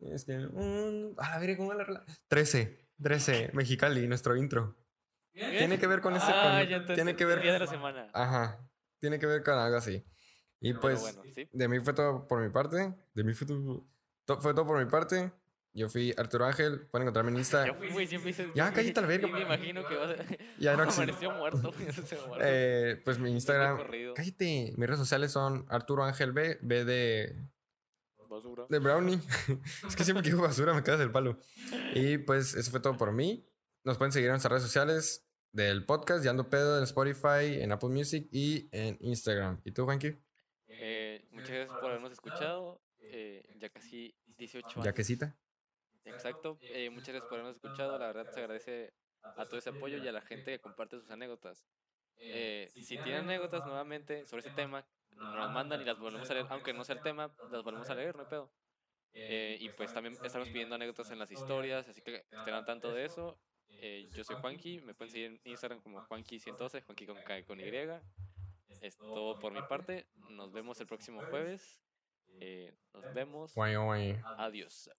[SPEAKER 2] Es que. mm, a la verga, ¿cómo la rola? 13. 13. Mexicali, nuestro intro. Tiene que ver con ese.
[SPEAKER 1] Ah,
[SPEAKER 2] con-
[SPEAKER 1] ya
[SPEAKER 2] tiene que ver.
[SPEAKER 1] Día de la semana.
[SPEAKER 2] Ajá. Tiene que ver con algo así. Y
[SPEAKER 1] Pero
[SPEAKER 2] pues.
[SPEAKER 1] bueno, ¿sí?
[SPEAKER 2] De mí fue todo por mi parte. De mí fue todo. to- fue todo por mi parte. Yo fui Arturo Ángel. Pueden encontrarme en Insta.
[SPEAKER 1] Yo fui, güey, siempre hice...
[SPEAKER 2] Ya, cállate a la verga.
[SPEAKER 1] Me imagino que vas a...
[SPEAKER 2] Ya no.
[SPEAKER 1] Amaneció muerto.
[SPEAKER 2] Eh, pues mi Instagram. Cállate. Mis redes sociales son Arturo Ángel B. B de
[SPEAKER 1] Basura.
[SPEAKER 2] De brownie. es que siempre que digo basura me quedas el palo. Y pues eso fue todo por mí. Nos pueden seguir en nuestras redes sociales del podcast, Ya Ando Pedo, en Spotify, en Apple Music y en Instagram. ¿Y tú, Juanqui?
[SPEAKER 1] Eh, muchas gracias por habernos escuchado. Eh, ya casi 18 años.
[SPEAKER 2] ¿Ya quesita?
[SPEAKER 1] Exacto. Eh, muchas gracias por habernos escuchado. La verdad se agradece a todo ese apoyo y a la gente que comparte sus anécdotas. Eh, si tienen anécdotas nuevamente sobre ese tema, nos las mandan y las volvemos a leer, aunque no sea el tema, las volvemos a leer, no hay pedo. Eh, y pues también estamos pidiendo anécdotas en las historias, así que estén al tanto de eso. Eh, yo soy Juanqui, me pueden seguir en Instagram como Juanqui112, Juanqui con K con Y. Es todo por mi parte. Nos vemos el próximo jueves. Eh, nos vemos. Adiós.